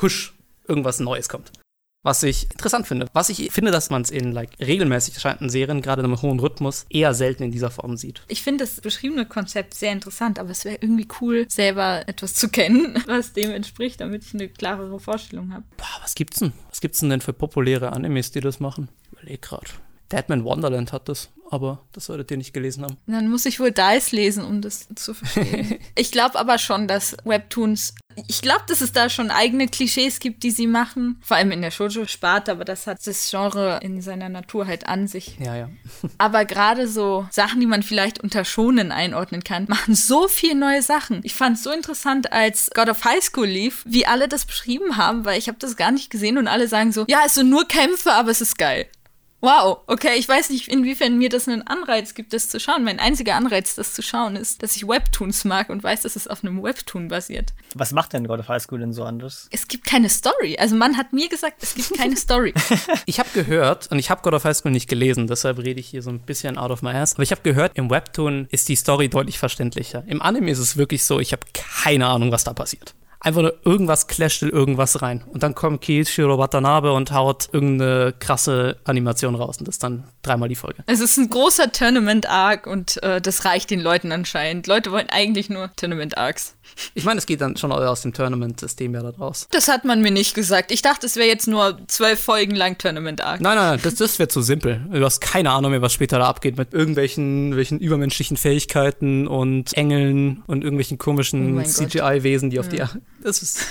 husch, irgendwas Neues kommt. Was ich interessant finde. Was ich finde, dass man es in like, regelmäßig erscheinenden Serien, gerade in einem hohen Rhythmus, eher selten in dieser Form sieht. Ich finde das beschriebene Konzept sehr interessant, aber es wäre irgendwie cool, selber etwas zu kennen, was dem entspricht, damit ich eine klarere Vorstellung habe. Was gibt's denn? Was gibt's denn, denn für populäre Animes, die das machen? Ich überleg gerade. Deadman Wonderland hat das, aber das solltet ihr nicht gelesen haben. Dann muss ich wohl Dice lesen, um das zu verstehen. ich glaube aber schon, dass Webtoons ich glaube, dass es da schon eigene Klischees gibt, die sie machen. Vor allem in der Shoujo-Sparte, aber das hat das Genre in seiner Natur halt an sich. Ja, ja. aber gerade so Sachen, die man vielleicht unter Schonen einordnen kann, machen so viel neue Sachen. Ich fand es so interessant, als God of High School lief, wie alle das beschrieben haben, weil ich habe das gar nicht gesehen und alle sagen so, ja, es sind nur Kämpfe, aber es ist geil. Wow, okay, ich weiß nicht, inwiefern mir das einen Anreiz gibt, das zu schauen. Mein einziger Anreiz, das zu schauen, ist, dass ich Webtoons mag und weiß, dass es auf einem Webtoon basiert. Was macht denn God of High School denn so anders? Es gibt keine Story. Also man hat mir gesagt, es gibt keine Story. ich habe gehört, und ich habe God of High School nicht gelesen, deshalb rede ich hier so ein bisschen out of my ass, aber ich habe gehört, im Webtoon ist die Story deutlich verständlicher. Im Anime ist es wirklich so, ich habe keine Ahnung, was da passiert einfach nur irgendwas clasht in irgendwas rein. Und dann kommt Kiichiro Watanabe und haut irgendeine krasse Animation raus. Und das ist dann dreimal die Folge. Es ist ein großer Tournament-Arc und äh, das reicht den Leuten anscheinend. Leute wollen eigentlich nur Tournament-Arcs. Ich meine, es geht dann schon aus dem Tournament-System ja da raus. Das hat man mir nicht gesagt. Ich dachte, es wäre jetzt nur zwölf Folgen lang Tournament-Arc. Nein, nein, nein, das, das wäre zu simpel. Du hast keine Ahnung mehr, was später da abgeht mit irgendwelchen welchen übermenschlichen Fähigkeiten und Engeln und irgendwelchen komischen oh CGI-Wesen, die auf ja. die. Das ist.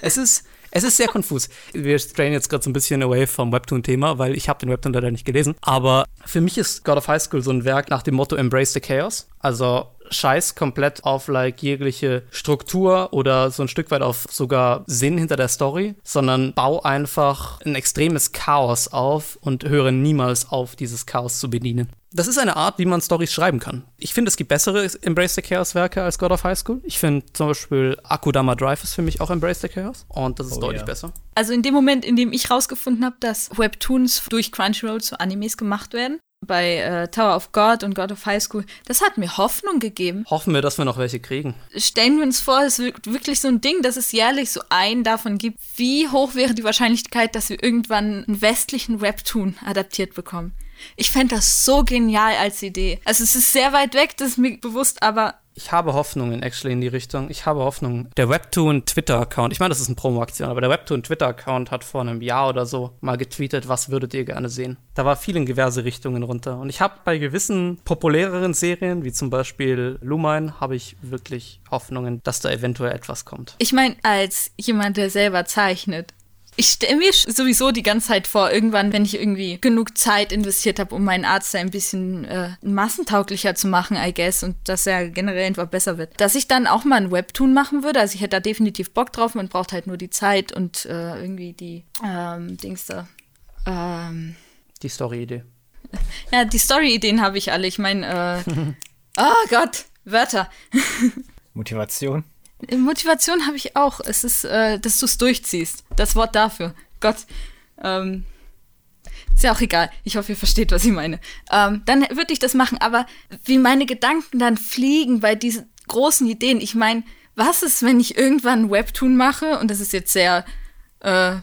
es ist. Es ist sehr konfus. Wir strain jetzt gerade so ein bisschen away vom Webtoon-Thema, weil ich habe den Webtoon leider nicht gelesen. Aber für mich ist God of High School so ein Werk nach dem Motto Embrace the Chaos. Also scheiß komplett auf like jegliche Struktur oder so ein Stück weit auf sogar Sinn hinter der Story, sondern bau einfach ein extremes Chaos auf und höre niemals auf, dieses Chaos zu bedienen. Das ist eine Art, wie man Stories schreiben kann. Ich finde, es gibt bessere Embrace the Chaos Werke als God of High School. Ich finde zum Beispiel Akudama Drive ist für mich auch Embrace the Chaos und das ist oh, deutlich ja. besser. Also in dem Moment, in dem ich rausgefunden habe, dass Webtoons durch Crunchyroll zu Animes gemacht werden, bei äh, Tower of God und God of High School, das hat mir Hoffnung gegeben. Hoffen wir, dass wir noch welche kriegen. Stellen wir uns vor, es ist wirklich so ein Ding, dass es jährlich so einen davon gibt. Wie hoch wäre die Wahrscheinlichkeit, dass wir irgendwann einen westlichen Webtoon adaptiert bekommen? Ich fände das so genial als Idee. Also es ist sehr weit weg, das ist mir bewusst, aber ich habe Hoffnungen actually in die Richtung. Ich habe Hoffnung. Der Webtoon Twitter-Account, ich meine, das ist eine Promo-Aktion, aber der Webtoon Twitter-Account hat vor einem Jahr oder so mal getweetet, was würdet ihr gerne sehen. Da war viel in diverse Richtungen runter. Und ich habe bei gewissen populäreren Serien, wie zum Beispiel Lumine, habe ich wirklich Hoffnungen, dass da eventuell etwas kommt. Ich meine, als jemand, der selber zeichnet, ich stelle mir sowieso die ganze Zeit vor, irgendwann, wenn ich irgendwie genug Zeit investiert habe, um meinen Arzt ein bisschen äh, massentauglicher zu machen, I guess, und dass er generell einfach besser wird, dass ich dann auch mal ein Webtoon machen würde. Also ich hätte da definitiv Bock drauf, man braucht halt nur die Zeit und äh, irgendwie die ähm, Dings da. Ähm, die Story-Idee. Ja, die Story-Ideen habe ich alle. Ich meine, äh, oh Gott, Wörter. Motivation. Motivation habe ich auch. Es ist, äh, dass du es durchziehst. Das Wort dafür. Gott. Ähm, ist ja auch egal. Ich hoffe, ihr versteht, was ich meine. Ähm, dann würde ich das machen. Aber wie meine Gedanken dann fliegen bei diesen großen Ideen. Ich meine, was ist, wenn ich irgendwann ein Webtoon mache? Und das ist jetzt sehr äh,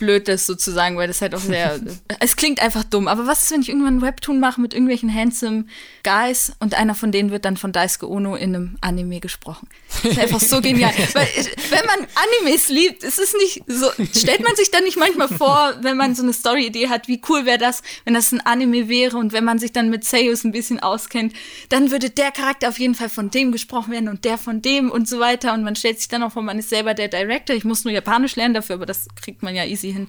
blöd, das sozusagen, weil das halt auch sehr. es klingt einfach dumm. Aber was ist, wenn ich irgendwann ein Webtoon mache mit irgendwelchen handsome Guys und einer von denen wird dann von Daisuke Ono in einem Anime gesprochen? Das ist einfach so genial. weil, wenn man Animes liebt, ist es nicht so. Stellt man sich dann nicht manchmal vor, wenn man so eine Story-Idee hat, wie cool wäre das, wenn das ein Anime wäre und wenn man sich dann mit Seiyus ein bisschen auskennt, dann würde der Charakter auf jeden Fall von dem gesprochen werden und der von dem und so weiter. Und man stellt sich dann auch vor, man ist selber der Director. Ich muss nur Japanisch lernen dafür, aber das kriegt man ja easy hin.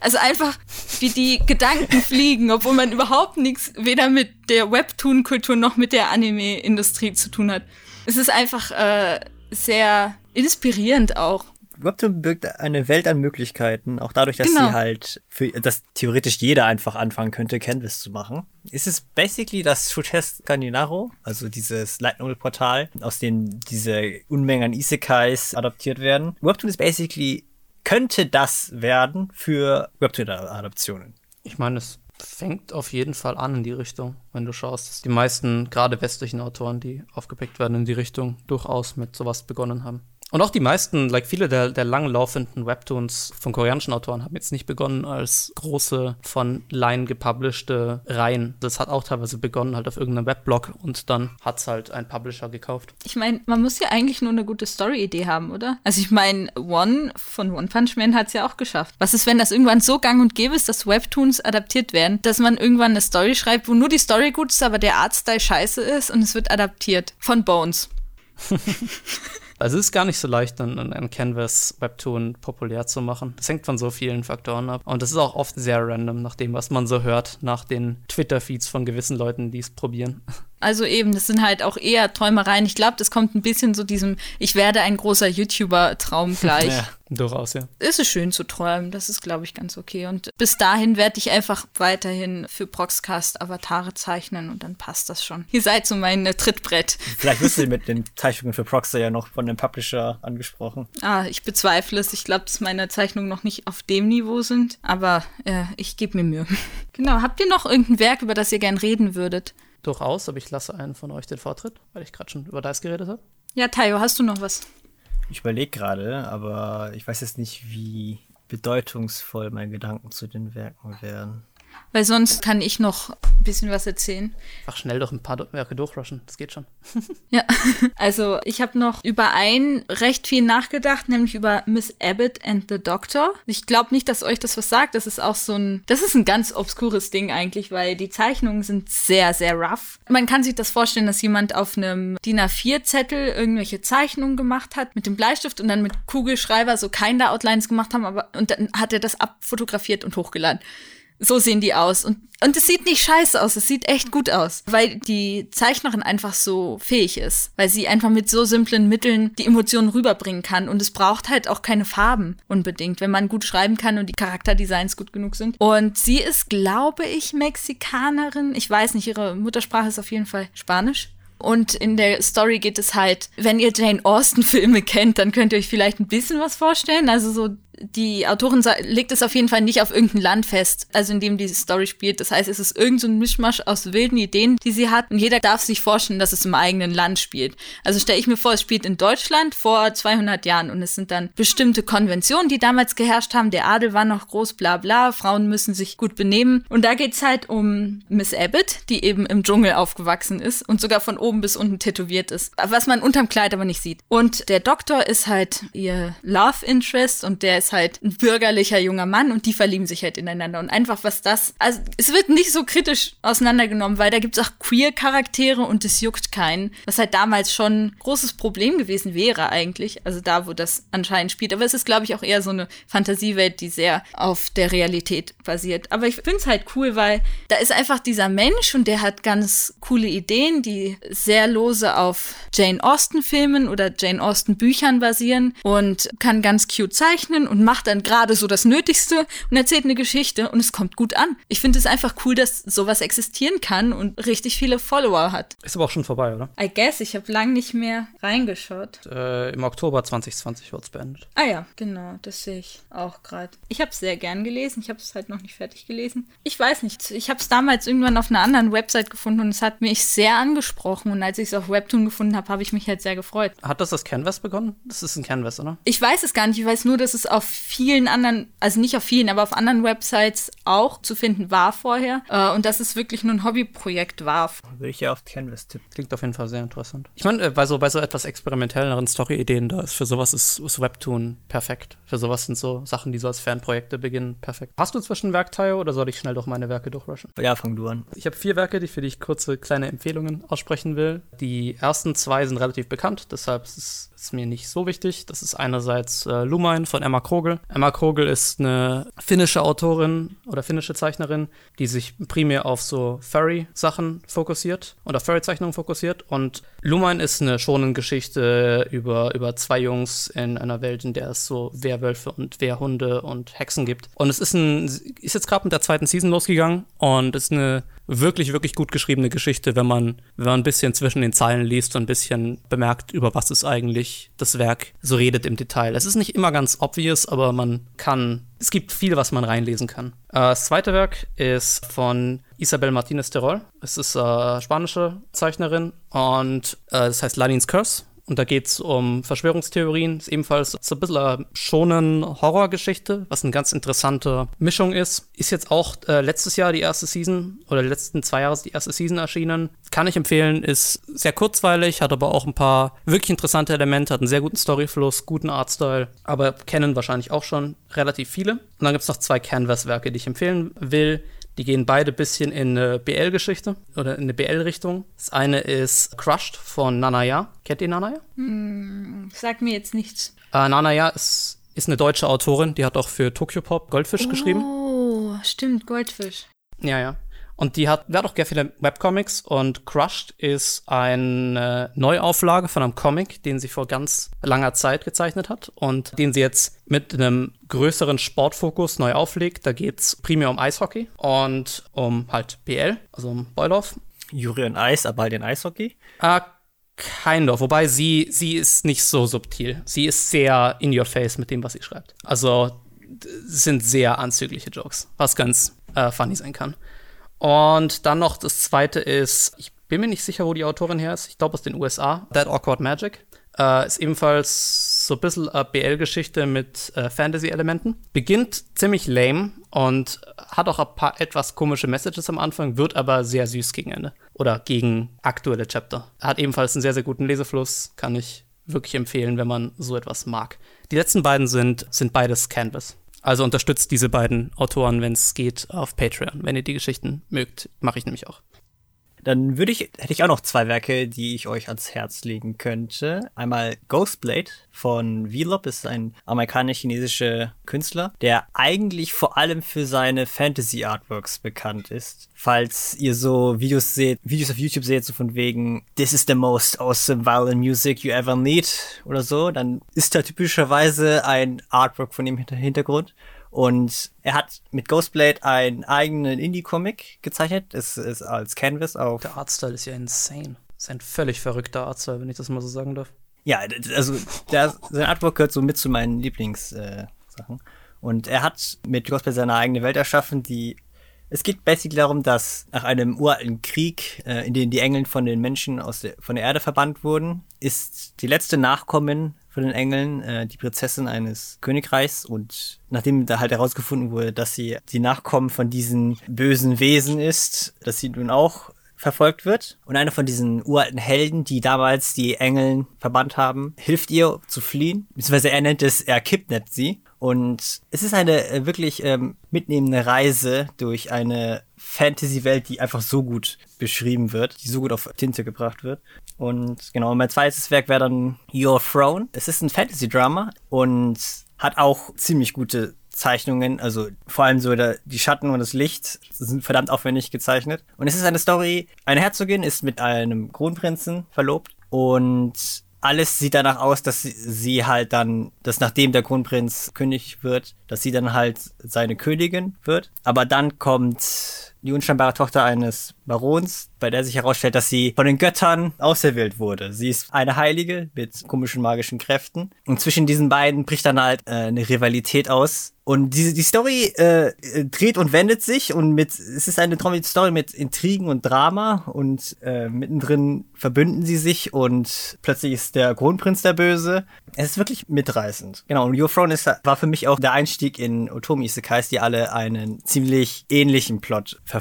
Also einfach, wie die Gedanken fliegen, obwohl man überhaupt nichts weder mit der Webtoon-Kultur noch mit der Anime-Industrie zu tun hat. Es ist einfach äh, sehr inspirierend auch. Webtoon birgt eine Welt an Möglichkeiten, auch dadurch, dass genau. sie halt, für, dass theoretisch jeder einfach anfangen könnte, Canvas zu machen. Ist es basically das Shutes Kaninaro, also dieses Light Novel Portal, aus dem diese Unmengen an Isekais adaptiert werden. Webtoon ist basically könnte das werden für Webtoon-Adaptionen? Ich meine, es fängt auf jeden Fall an in die Richtung, wenn du schaust, dass die meisten, gerade westlichen Autoren, die aufgepickt werden in die Richtung, durchaus mit sowas begonnen haben. Und auch die meisten, like viele der, der langlaufenden Webtoons von koreanischen Autoren haben jetzt nicht begonnen als große von Line gepublished Reihen. Das hat auch teilweise begonnen halt auf irgendeinem Weblog und dann hat es halt ein Publisher gekauft. Ich meine, man muss ja eigentlich nur eine gute Story-Idee haben, oder? Also ich meine, One von One Punch Man hat es ja auch geschafft. Was ist, wenn das irgendwann so gang und gäbe ist, dass Webtoons adaptiert werden, dass man irgendwann eine Story schreibt, wo nur die Story gut ist, aber der Artstyle scheiße ist und es wird adaptiert von Bones. Also es ist gar nicht so leicht, ein, ein Canvas-Webtoon populär zu machen. Das hängt von so vielen Faktoren ab. Und das ist auch oft sehr random, nach dem, was man so hört, nach den Twitter-Feeds von gewissen Leuten, die es probieren. Also eben, das sind halt auch eher Träumereien. Ich glaube, das kommt ein bisschen so diesem, ich werde ein großer YouTuber-Traum gleich. ja, durchaus, ja. Es ist schön zu träumen, das ist, glaube ich, ganz okay. Und bis dahin werde ich einfach weiterhin für Proxcast Avatare zeichnen und dann passt das schon. Ihr seid so mein äh, Trittbrett. Vielleicht wirst du mit den Zeichnungen für Proxer ja noch von dem Publisher angesprochen. Ah, ich bezweifle es. Ich glaube, dass meine Zeichnungen noch nicht auf dem Niveau sind, aber äh, ich gebe mir Mühe. genau, habt ihr noch irgendein Werk, über das ihr gern reden würdet? Durchaus, aber ich lasse einen von euch den Vortritt, weil ich gerade schon über das geredet habe. Ja, Tayo, hast du noch was? Ich überlege gerade, aber ich weiß jetzt nicht, wie bedeutungsvoll meine Gedanken zu den Werken wären. Weil sonst kann ich noch ein bisschen was erzählen. Ach, schnell doch ein paar Werke durchrushen, das geht schon. ja, also ich habe noch über ein recht viel nachgedacht, nämlich über Miss Abbott and the Doctor. Ich glaube nicht, dass euch das was sagt. Das ist auch so ein, das ist ein ganz obskures Ding eigentlich, weil die Zeichnungen sind sehr, sehr rough. Man kann sich das vorstellen, dass jemand auf einem DIN A4-Zettel irgendwelche Zeichnungen gemacht hat mit dem Bleistift und dann mit Kugelschreiber so Kinder-Outlines gemacht haben, aber und dann hat er das abfotografiert und hochgeladen. So sehen die aus. Und, und es sieht nicht scheiße aus, es sieht echt gut aus, weil die Zeichnerin einfach so fähig ist, weil sie einfach mit so simplen Mitteln die Emotionen rüberbringen kann. Und es braucht halt auch keine Farben unbedingt, wenn man gut schreiben kann und die Charakterdesigns gut genug sind. Und sie ist, glaube ich, Mexikanerin. Ich weiß nicht, ihre Muttersprache ist auf jeden Fall Spanisch. Und in der Story geht es halt, wenn ihr Jane Austen-Filme kennt, dann könnt ihr euch vielleicht ein bisschen was vorstellen. Also so die Autorin legt es auf jeden Fall nicht auf irgendein Land fest, also in dem die Story spielt. Das heißt, es ist irgendein so Mischmasch aus wilden Ideen, die sie hat und jeder darf sich vorstellen, dass es im eigenen Land spielt. Also stelle ich mir vor, es spielt in Deutschland vor 200 Jahren und es sind dann bestimmte Konventionen, die damals geherrscht haben. Der Adel war noch groß, bla bla, Frauen müssen sich gut benehmen. Und da geht's halt um Miss Abbott, die eben im Dschungel aufgewachsen ist und sogar von oben bis unten tätowiert ist, was man unterm Kleid aber nicht sieht. Und der Doktor ist halt ihr Love Interest und der ist ist halt ein bürgerlicher junger Mann und die verlieben sich halt ineinander. Und einfach was das, also es wird nicht so kritisch auseinandergenommen, weil da gibt es auch Queer-Charaktere und es juckt keinen. Was halt damals schon ein großes Problem gewesen wäre eigentlich. Also da, wo das anscheinend spielt. Aber es ist, glaube ich, auch eher so eine Fantasiewelt, die sehr auf der Realität basiert. Aber ich finde es halt cool, weil da ist einfach dieser Mensch und der hat ganz coole Ideen, die sehr lose auf Jane Austen-Filmen oder Jane Austen-Büchern basieren und kann ganz cute zeichnen und und macht dann gerade so das Nötigste und erzählt eine Geschichte und es kommt gut an. Ich finde es einfach cool, dass sowas existieren kann und richtig viele Follower hat. Ist aber auch schon vorbei, oder? I guess, ich habe lang nicht mehr reingeschaut. Äh, Im Oktober 2020 wird es beendet. Ah ja, genau, das sehe ich auch gerade. Ich habe es sehr gern gelesen, ich habe es halt noch nicht fertig gelesen. Ich weiß nicht, ich habe es damals irgendwann auf einer anderen Website gefunden und es hat mich sehr angesprochen und als ich es auf Webtoon gefunden habe, habe ich mich halt sehr gefreut. Hat das das Canvas begonnen? Das ist ein Canvas, oder? Ich weiß es gar nicht, ich weiß nur, dass es auf vielen anderen, also nicht auf vielen, aber auf anderen Websites auch zu finden war vorher. Äh, und dass es wirklich nur ein Hobbyprojekt war. Würde ich ja auf Canvas tippen. Klingt auf jeden Fall sehr interessant. Ich meine, äh, bei so, bei so etwas experimentelleren Story-Ideen, da ist für sowas ist, ist Webtoon perfekt. Für sowas sind so Sachen, die so als Fanprojekte beginnen, perfekt. Hast du inzwischen Werkteile oder soll ich schnell durch meine Werke durchrushen? Ja, fang du an. Ich habe vier Werke, die für die ich kurze kleine Empfehlungen aussprechen will. Die ersten zwei sind relativ bekannt, deshalb ist es mir nicht so wichtig. Das ist einerseits äh, Lumine von Emma Krogel. Emma Krogel ist eine finnische Autorin oder finnische Zeichnerin, die sich primär auf so Furry-Sachen fokussiert oder Furry-Zeichnungen fokussiert. Und Lumine ist eine schonen Geschichte über, über zwei Jungs in einer Welt, in der es so Werwölfe und Wehrhunde und Hexen gibt. Und es ist ein, ist jetzt gerade mit der zweiten Season losgegangen und ist eine wirklich, wirklich gut geschriebene Geschichte, wenn man, wenn man ein bisschen zwischen den Zeilen liest und ein bisschen bemerkt, über was es eigentlich das Werk so redet im Detail. Es ist nicht immer ganz obvious, aber man kann, es gibt viel, was man reinlesen kann. Äh, das zweite Werk ist von Isabel Martinez Terol. Es ist äh, spanische Zeichnerin und äh, das heißt Ladins Curse und da geht es um Verschwörungstheorien. Ist ebenfalls so ein bisschen schonen Horrorgeschichte, was eine ganz interessante Mischung ist. Ist jetzt auch äh, letztes Jahr die erste Season oder die letzten zwei Jahre die erste Season erschienen. Kann ich empfehlen, ist sehr kurzweilig, hat aber auch ein paar wirklich interessante Elemente, hat einen sehr guten Storyfluss, guten Artstyle, aber kennen wahrscheinlich auch schon relativ viele. Und dann gibt es noch zwei Canvas-Werke, die ich empfehlen will. Die gehen beide ein bisschen in eine BL-Geschichte oder in eine BL-Richtung. Das eine ist Crushed von Nanaya. Kennt ihr Nanaya? Hm, sag mir jetzt nichts. Äh, Nanaya ist, ist eine deutsche Autorin, die hat auch für Tokyo Pop Goldfisch oh, geschrieben. Oh, stimmt, Goldfisch. Ja, ja. Und die hat, die hat auch sehr viele Webcomics und Crushed ist eine Neuauflage von einem Comic, den sie vor ganz langer Zeit gezeichnet hat und den sie jetzt mit einem größeren Sportfokus neu auflegt. Da geht es primär um Eishockey und um halt BL, also um Boiloff. Juri und Eis, aber halt in Eishockey? Ah, Kind of, wobei sie, sie ist nicht so subtil. Sie ist sehr in your face mit dem, was sie schreibt. Also sind sehr anzügliche Jokes, was ganz äh, funny sein kann. Und dann noch das zweite ist, ich bin mir nicht sicher, wo die Autorin her ist. Ich glaube aus den USA. That Awkward Magic. Äh, ist ebenfalls so ein bisschen eine BL-Geschichte mit äh, Fantasy-Elementen. Beginnt ziemlich lame und hat auch ein paar etwas komische Messages am Anfang, wird aber sehr süß gegen Ende. Oder gegen aktuelle Chapter. Hat ebenfalls einen sehr, sehr guten Lesefluss. Kann ich wirklich empfehlen, wenn man so etwas mag. Die letzten beiden sind, sind beides Canvas. Also unterstützt diese beiden Autoren, wenn es geht, auf Patreon. Wenn ihr die Geschichten mögt, mache ich nämlich auch. Dann würde ich, hätte ich auch noch zwei Werke, die ich euch ans Herz legen könnte. Einmal Ghostblade von Vlop ist ein amerikanisch-chinesischer Künstler, der eigentlich vor allem für seine Fantasy-Artworks bekannt ist. Falls ihr so Videos seht, Videos auf YouTube seht, so von wegen This is the most awesome violin music you ever need oder so, dann ist da typischerweise ein Artwork von ihm im Hintergrund. Und er hat mit Ghostblade einen eigenen Indie-Comic gezeichnet. Es ist als Canvas auf. Der Artstyle ist ja insane. Ist ein völlig verrückter Artstyle, wenn ich das mal so sagen darf. Ja, also der, sein Artwork gehört so mit zu meinen Lieblingssachen. Äh, und er hat mit Ghostblade seine eigene Welt erschaffen, die es geht basically darum, dass nach einem uralten Krieg, äh, in dem die Engeln von den Menschen aus der, von der Erde verbannt wurden, ist die letzte Nachkommen von den Engeln äh, die Prinzessin eines Königreichs und nachdem da halt herausgefunden wurde, dass sie die Nachkommen von diesen bösen Wesen ist, dass sie nun auch verfolgt wird. Und einer von diesen uralten Helden, die damals die Engeln verbannt haben, hilft ihr zu fliehen. Beziehungsweise er nennt es, er kidnappt sie. Und es ist eine äh, wirklich ähm, mitnehmende Reise durch eine Fantasy-Welt, die einfach so gut beschrieben wird, die so gut auf Tinte gebracht wird. Und genau, mein zweites Werk wäre dann Your Throne. Es ist ein Fantasy-Drama und hat auch ziemlich gute Zeichnungen, also vor allem so der, die Schatten und das Licht sind verdammt aufwendig gezeichnet. Und es ist eine Story, eine Herzogin ist mit einem Kronprinzen verlobt und alles sieht danach aus, dass sie, sie, halt dann, dass nachdem der Kronprinz König wird, dass sie dann halt seine Königin wird. Aber dann kommt die unscheinbare Tochter eines Barons, bei der sich herausstellt, dass sie von den Göttern auserwählt wurde. Sie ist eine Heilige mit komischen magischen Kräften. Und zwischen diesen beiden bricht dann halt äh, eine Rivalität aus. Und diese, die Story äh, dreht und wendet sich und mit, es ist eine Story mit Intrigen und Drama und äh, mittendrin verbünden sie sich und plötzlich ist der Kronprinz der Böse. Es ist wirklich mitreißend. Genau, und Your Throne ist, war für mich auch der Einstieg in Otomi Isekais, die alle einen ziemlich ähnlichen Plot verfolgen.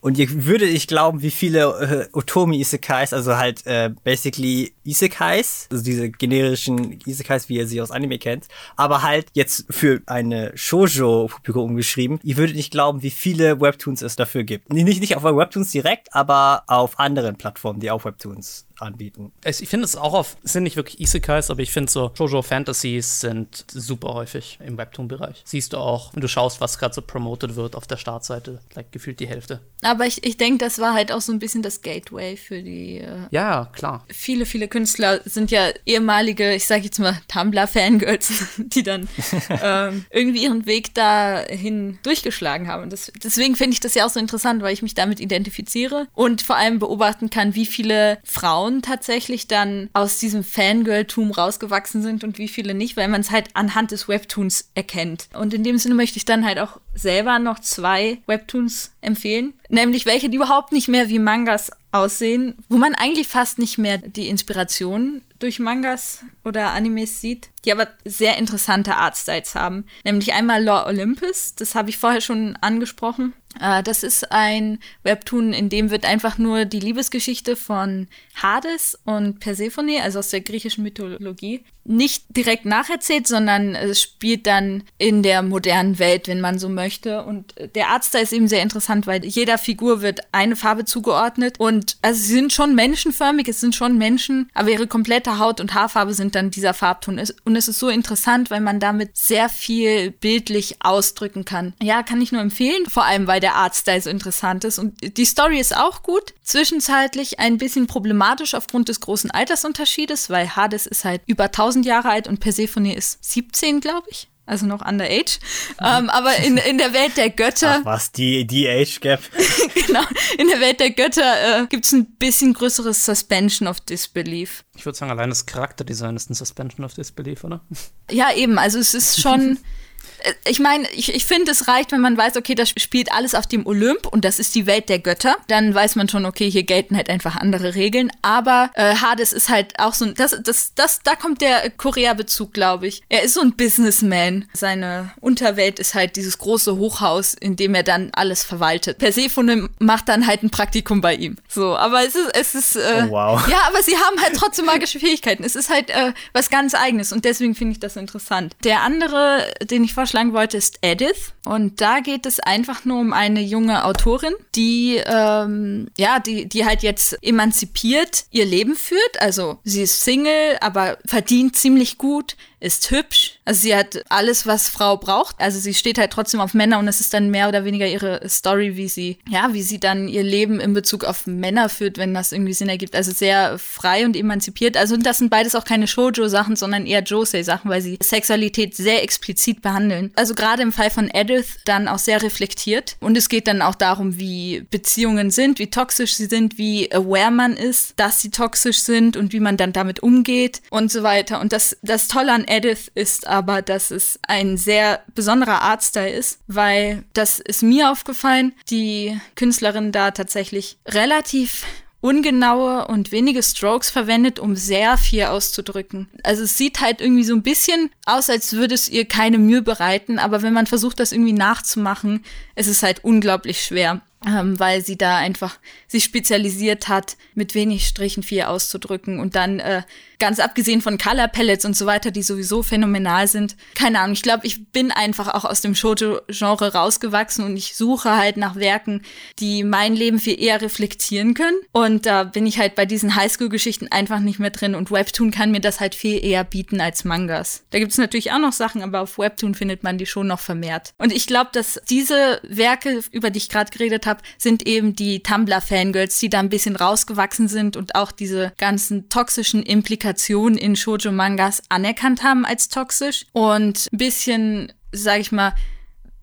Und ihr würde ich glauben, wie viele äh, Otomi Isekais, also halt äh, basically Isekais, also diese generischen Isekais, wie ihr sie aus Anime kennt, aber halt jetzt für eine Shoujo-Publikum umgeschrieben. Ihr würdet nicht glauben, wie viele Webtoons es dafür gibt. Nicht, nicht auf Webtoons direkt, aber auf anderen Plattformen, die auch Webtoons anbieten. Ich finde es auch auf, es sind nicht wirklich Isekais, aber ich finde so Shoujo Fantasies sind super häufig im Webtoon-Bereich. Siehst du auch, wenn du schaust, was gerade so promoted wird auf der Startseite, like, gefühlt die Hälfte. Aber ich, ich denke, das war halt auch so ein bisschen das Gateway für die. Äh ja, klar. Viele, viele Künstler sind ja ehemalige, ich sage jetzt mal Tumblr-Fangirls, die dann ähm, irgendwie ihren Weg dahin durchgeschlagen haben. Und das, deswegen finde ich das ja auch so interessant, weil ich mich damit identifiziere und vor allem beobachten kann, wie viele Frauen tatsächlich dann aus diesem Fangirl-Tum rausgewachsen sind und wie viele nicht, weil man es halt anhand des Webtoons erkennt. Und in dem Sinne möchte ich dann halt auch selber noch zwei Webtoons empfehlen. Nämlich welche, die überhaupt nicht mehr wie Mangas aussehen, wo man eigentlich fast nicht mehr die Inspiration durch Mangas oder Animes sieht, die aber sehr interessante Artstyles haben. Nämlich einmal Law Olympus, das habe ich vorher schon angesprochen. Äh, das ist ein Webtoon, in dem wird einfach nur die Liebesgeschichte von Hades und Persephone, also aus der griechischen Mythologie, nicht direkt nacherzählt, sondern es spielt dann in der modernen Welt, wenn man so möchte. Und der Artstyle ist eben sehr interessant, weil jeder Figur wird eine Farbe zugeordnet und also sie sind schon menschenförmig, es sind schon Menschen, aber ihre komplette Haut und Haarfarbe sind dann dieser Farbton. Und es ist so interessant, weil man damit sehr viel bildlich ausdrücken kann. Ja, kann ich nur empfehlen, vor allem weil der Artstyle so interessant ist. Und die Story ist auch gut. Zwischenzeitlich ein bisschen problematisch aufgrund des großen Altersunterschiedes, weil Hades ist halt über 1000 Jahre alt und Persephone ist 17, glaube ich also noch underage. Ähm, aber in, in der Welt der Götter. Ach was, die, die Age Gap. genau. In der Welt der Götter äh, gibt es ein bisschen größeres Suspension of Disbelief. Ich würde sagen, allein das Charakterdesign ist ein Suspension of Disbelief, oder? Ja, eben. Also es ist schon. ich meine, ich, ich finde, es reicht, wenn man weiß, okay, das spielt alles auf dem Olymp und das ist die Welt der Götter. Dann weiß man schon, okay, hier gelten halt einfach andere Regeln. Aber äh, Hades ist halt auch so ein, das, das, das, da kommt der Korea-Bezug, glaube ich. Er ist so ein Businessman. Seine Unterwelt ist halt dieses große Hochhaus, in dem er dann alles verwaltet. Persephone macht dann halt ein Praktikum bei ihm. So, aber es ist, es ist, äh, oh, wow. ja, aber sie haben halt trotzdem magische Fähigkeiten. Es ist halt äh, was ganz Eigenes und deswegen finde ich das interessant. Der andere, den ich vorschlage, vorschlagen wollte, ist Edith. Und da geht es einfach nur um eine junge Autorin, die, ähm, ja, die, die halt jetzt emanzipiert ihr Leben führt. Also sie ist Single, aber verdient ziemlich gut, ist hübsch. Also sie hat alles, was Frau braucht. Also sie steht halt trotzdem auf Männer und es ist dann mehr oder weniger ihre Story, wie sie, ja, wie sie dann ihr Leben in Bezug auf Männer führt, wenn das irgendwie Sinn ergibt. Also sehr frei und emanzipiert. Also das sind beides auch keine Shoujo-Sachen, sondern eher Josei-Sachen, weil sie Sexualität sehr explizit behandeln. Also gerade im Fall von Edith dann auch sehr reflektiert. Und es geht dann auch darum, wie Beziehungen sind, wie toxisch sie sind, wie aware man ist, dass sie toxisch sind und wie man dann damit umgeht und so weiter. Und das, das Tolle an Edith ist aber, dass es ein sehr besonderer Artstyle ist, weil das ist mir aufgefallen, die Künstlerin da tatsächlich relativ ungenaue und wenige Strokes verwendet, um sehr viel auszudrücken. Also es sieht halt irgendwie so ein bisschen aus, als würde es ihr keine Mühe bereiten, aber wenn man versucht, das irgendwie nachzumachen, ist es halt unglaublich schwer ähm, weil sie da einfach sich spezialisiert hat, mit wenig Strichen viel auszudrücken und dann äh, ganz abgesehen von Color Palettes und so weiter, die sowieso phänomenal sind. Keine Ahnung, ich glaube, ich bin einfach auch aus dem Shoujo-Genre rausgewachsen und ich suche halt nach Werken, die mein Leben viel eher reflektieren können. Und da bin ich halt bei diesen Highschool-Geschichten einfach nicht mehr drin und Webtoon kann mir das halt viel eher bieten als Mangas. Da gibt es natürlich auch noch Sachen, aber auf Webtoon findet man die schon noch vermehrt. Und ich glaube, dass diese Werke, über die ich gerade geredet habe, habe, sind eben die Tumblr-Fangirls, die da ein bisschen rausgewachsen sind und auch diese ganzen toxischen Implikationen in Shoujo-Mangas anerkannt haben als toxisch und ein bisschen, sag ich mal,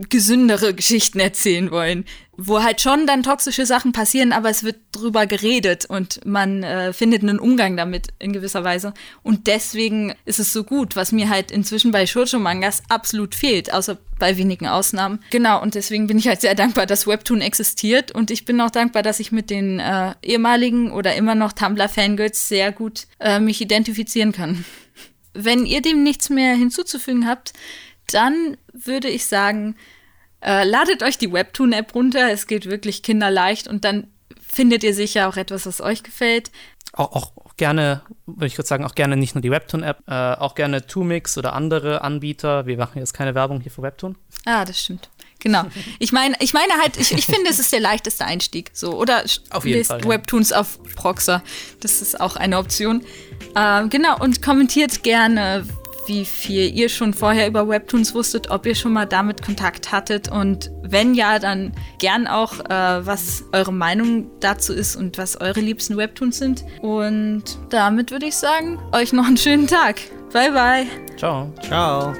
gesündere Geschichten erzählen wollen, wo halt schon dann toxische Sachen passieren, aber es wird drüber geredet und man äh, findet einen Umgang damit in gewisser Weise. Und deswegen ist es so gut, was mir halt inzwischen bei Shoujo-Mangas absolut fehlt, außer bei wenigen Ausnahmen. Genau, und deswegen bin ich halt sehr dankbar, dass Webtoon existiert und ich bin auch dankbar, dass ich mit den äh, ehemaligen oder immer noch Tumblr-Fangirls sehr gut äh, mich identifizieren kann. Wenn ihr dem nichts mehr hinzuzufügen habt, dann würde ich sagen, äh, ladet euch die Webtoon-App runter. Es geht wirklich kinderleicht und dann findet ihr sicher auch etwas, was euch gefällt. Auch, auch gerne, würde ich kurz sagen, auch gerne nicht nur die Webtoon-App, äh, auch gerne Tumix oder andere Anbieter. Wir machen jetzt keine Werbung hier für Webtoon. Ah, das stimmt. Genau. Ich meine, ich meine halt, ich, ich finde, es ist der leichteste Einstieg. So. Oder auf jeden Fall, ja. Webtoons auf Proxer. Das ist auch eine Option. Äh, genau, und kommentiert gerne, wie viel ihr schon vorher über Webtoons wusstet, ob ihr schon mal damit Kontakt hattet und wenn ja, dann gern auch, äh, was eure Meinung dazu ist und was eure liebsten Webtoons sind. Und damit würde ich sagen, euch noch einen schönen Tag. Bye, bye. Ciao. Ciao.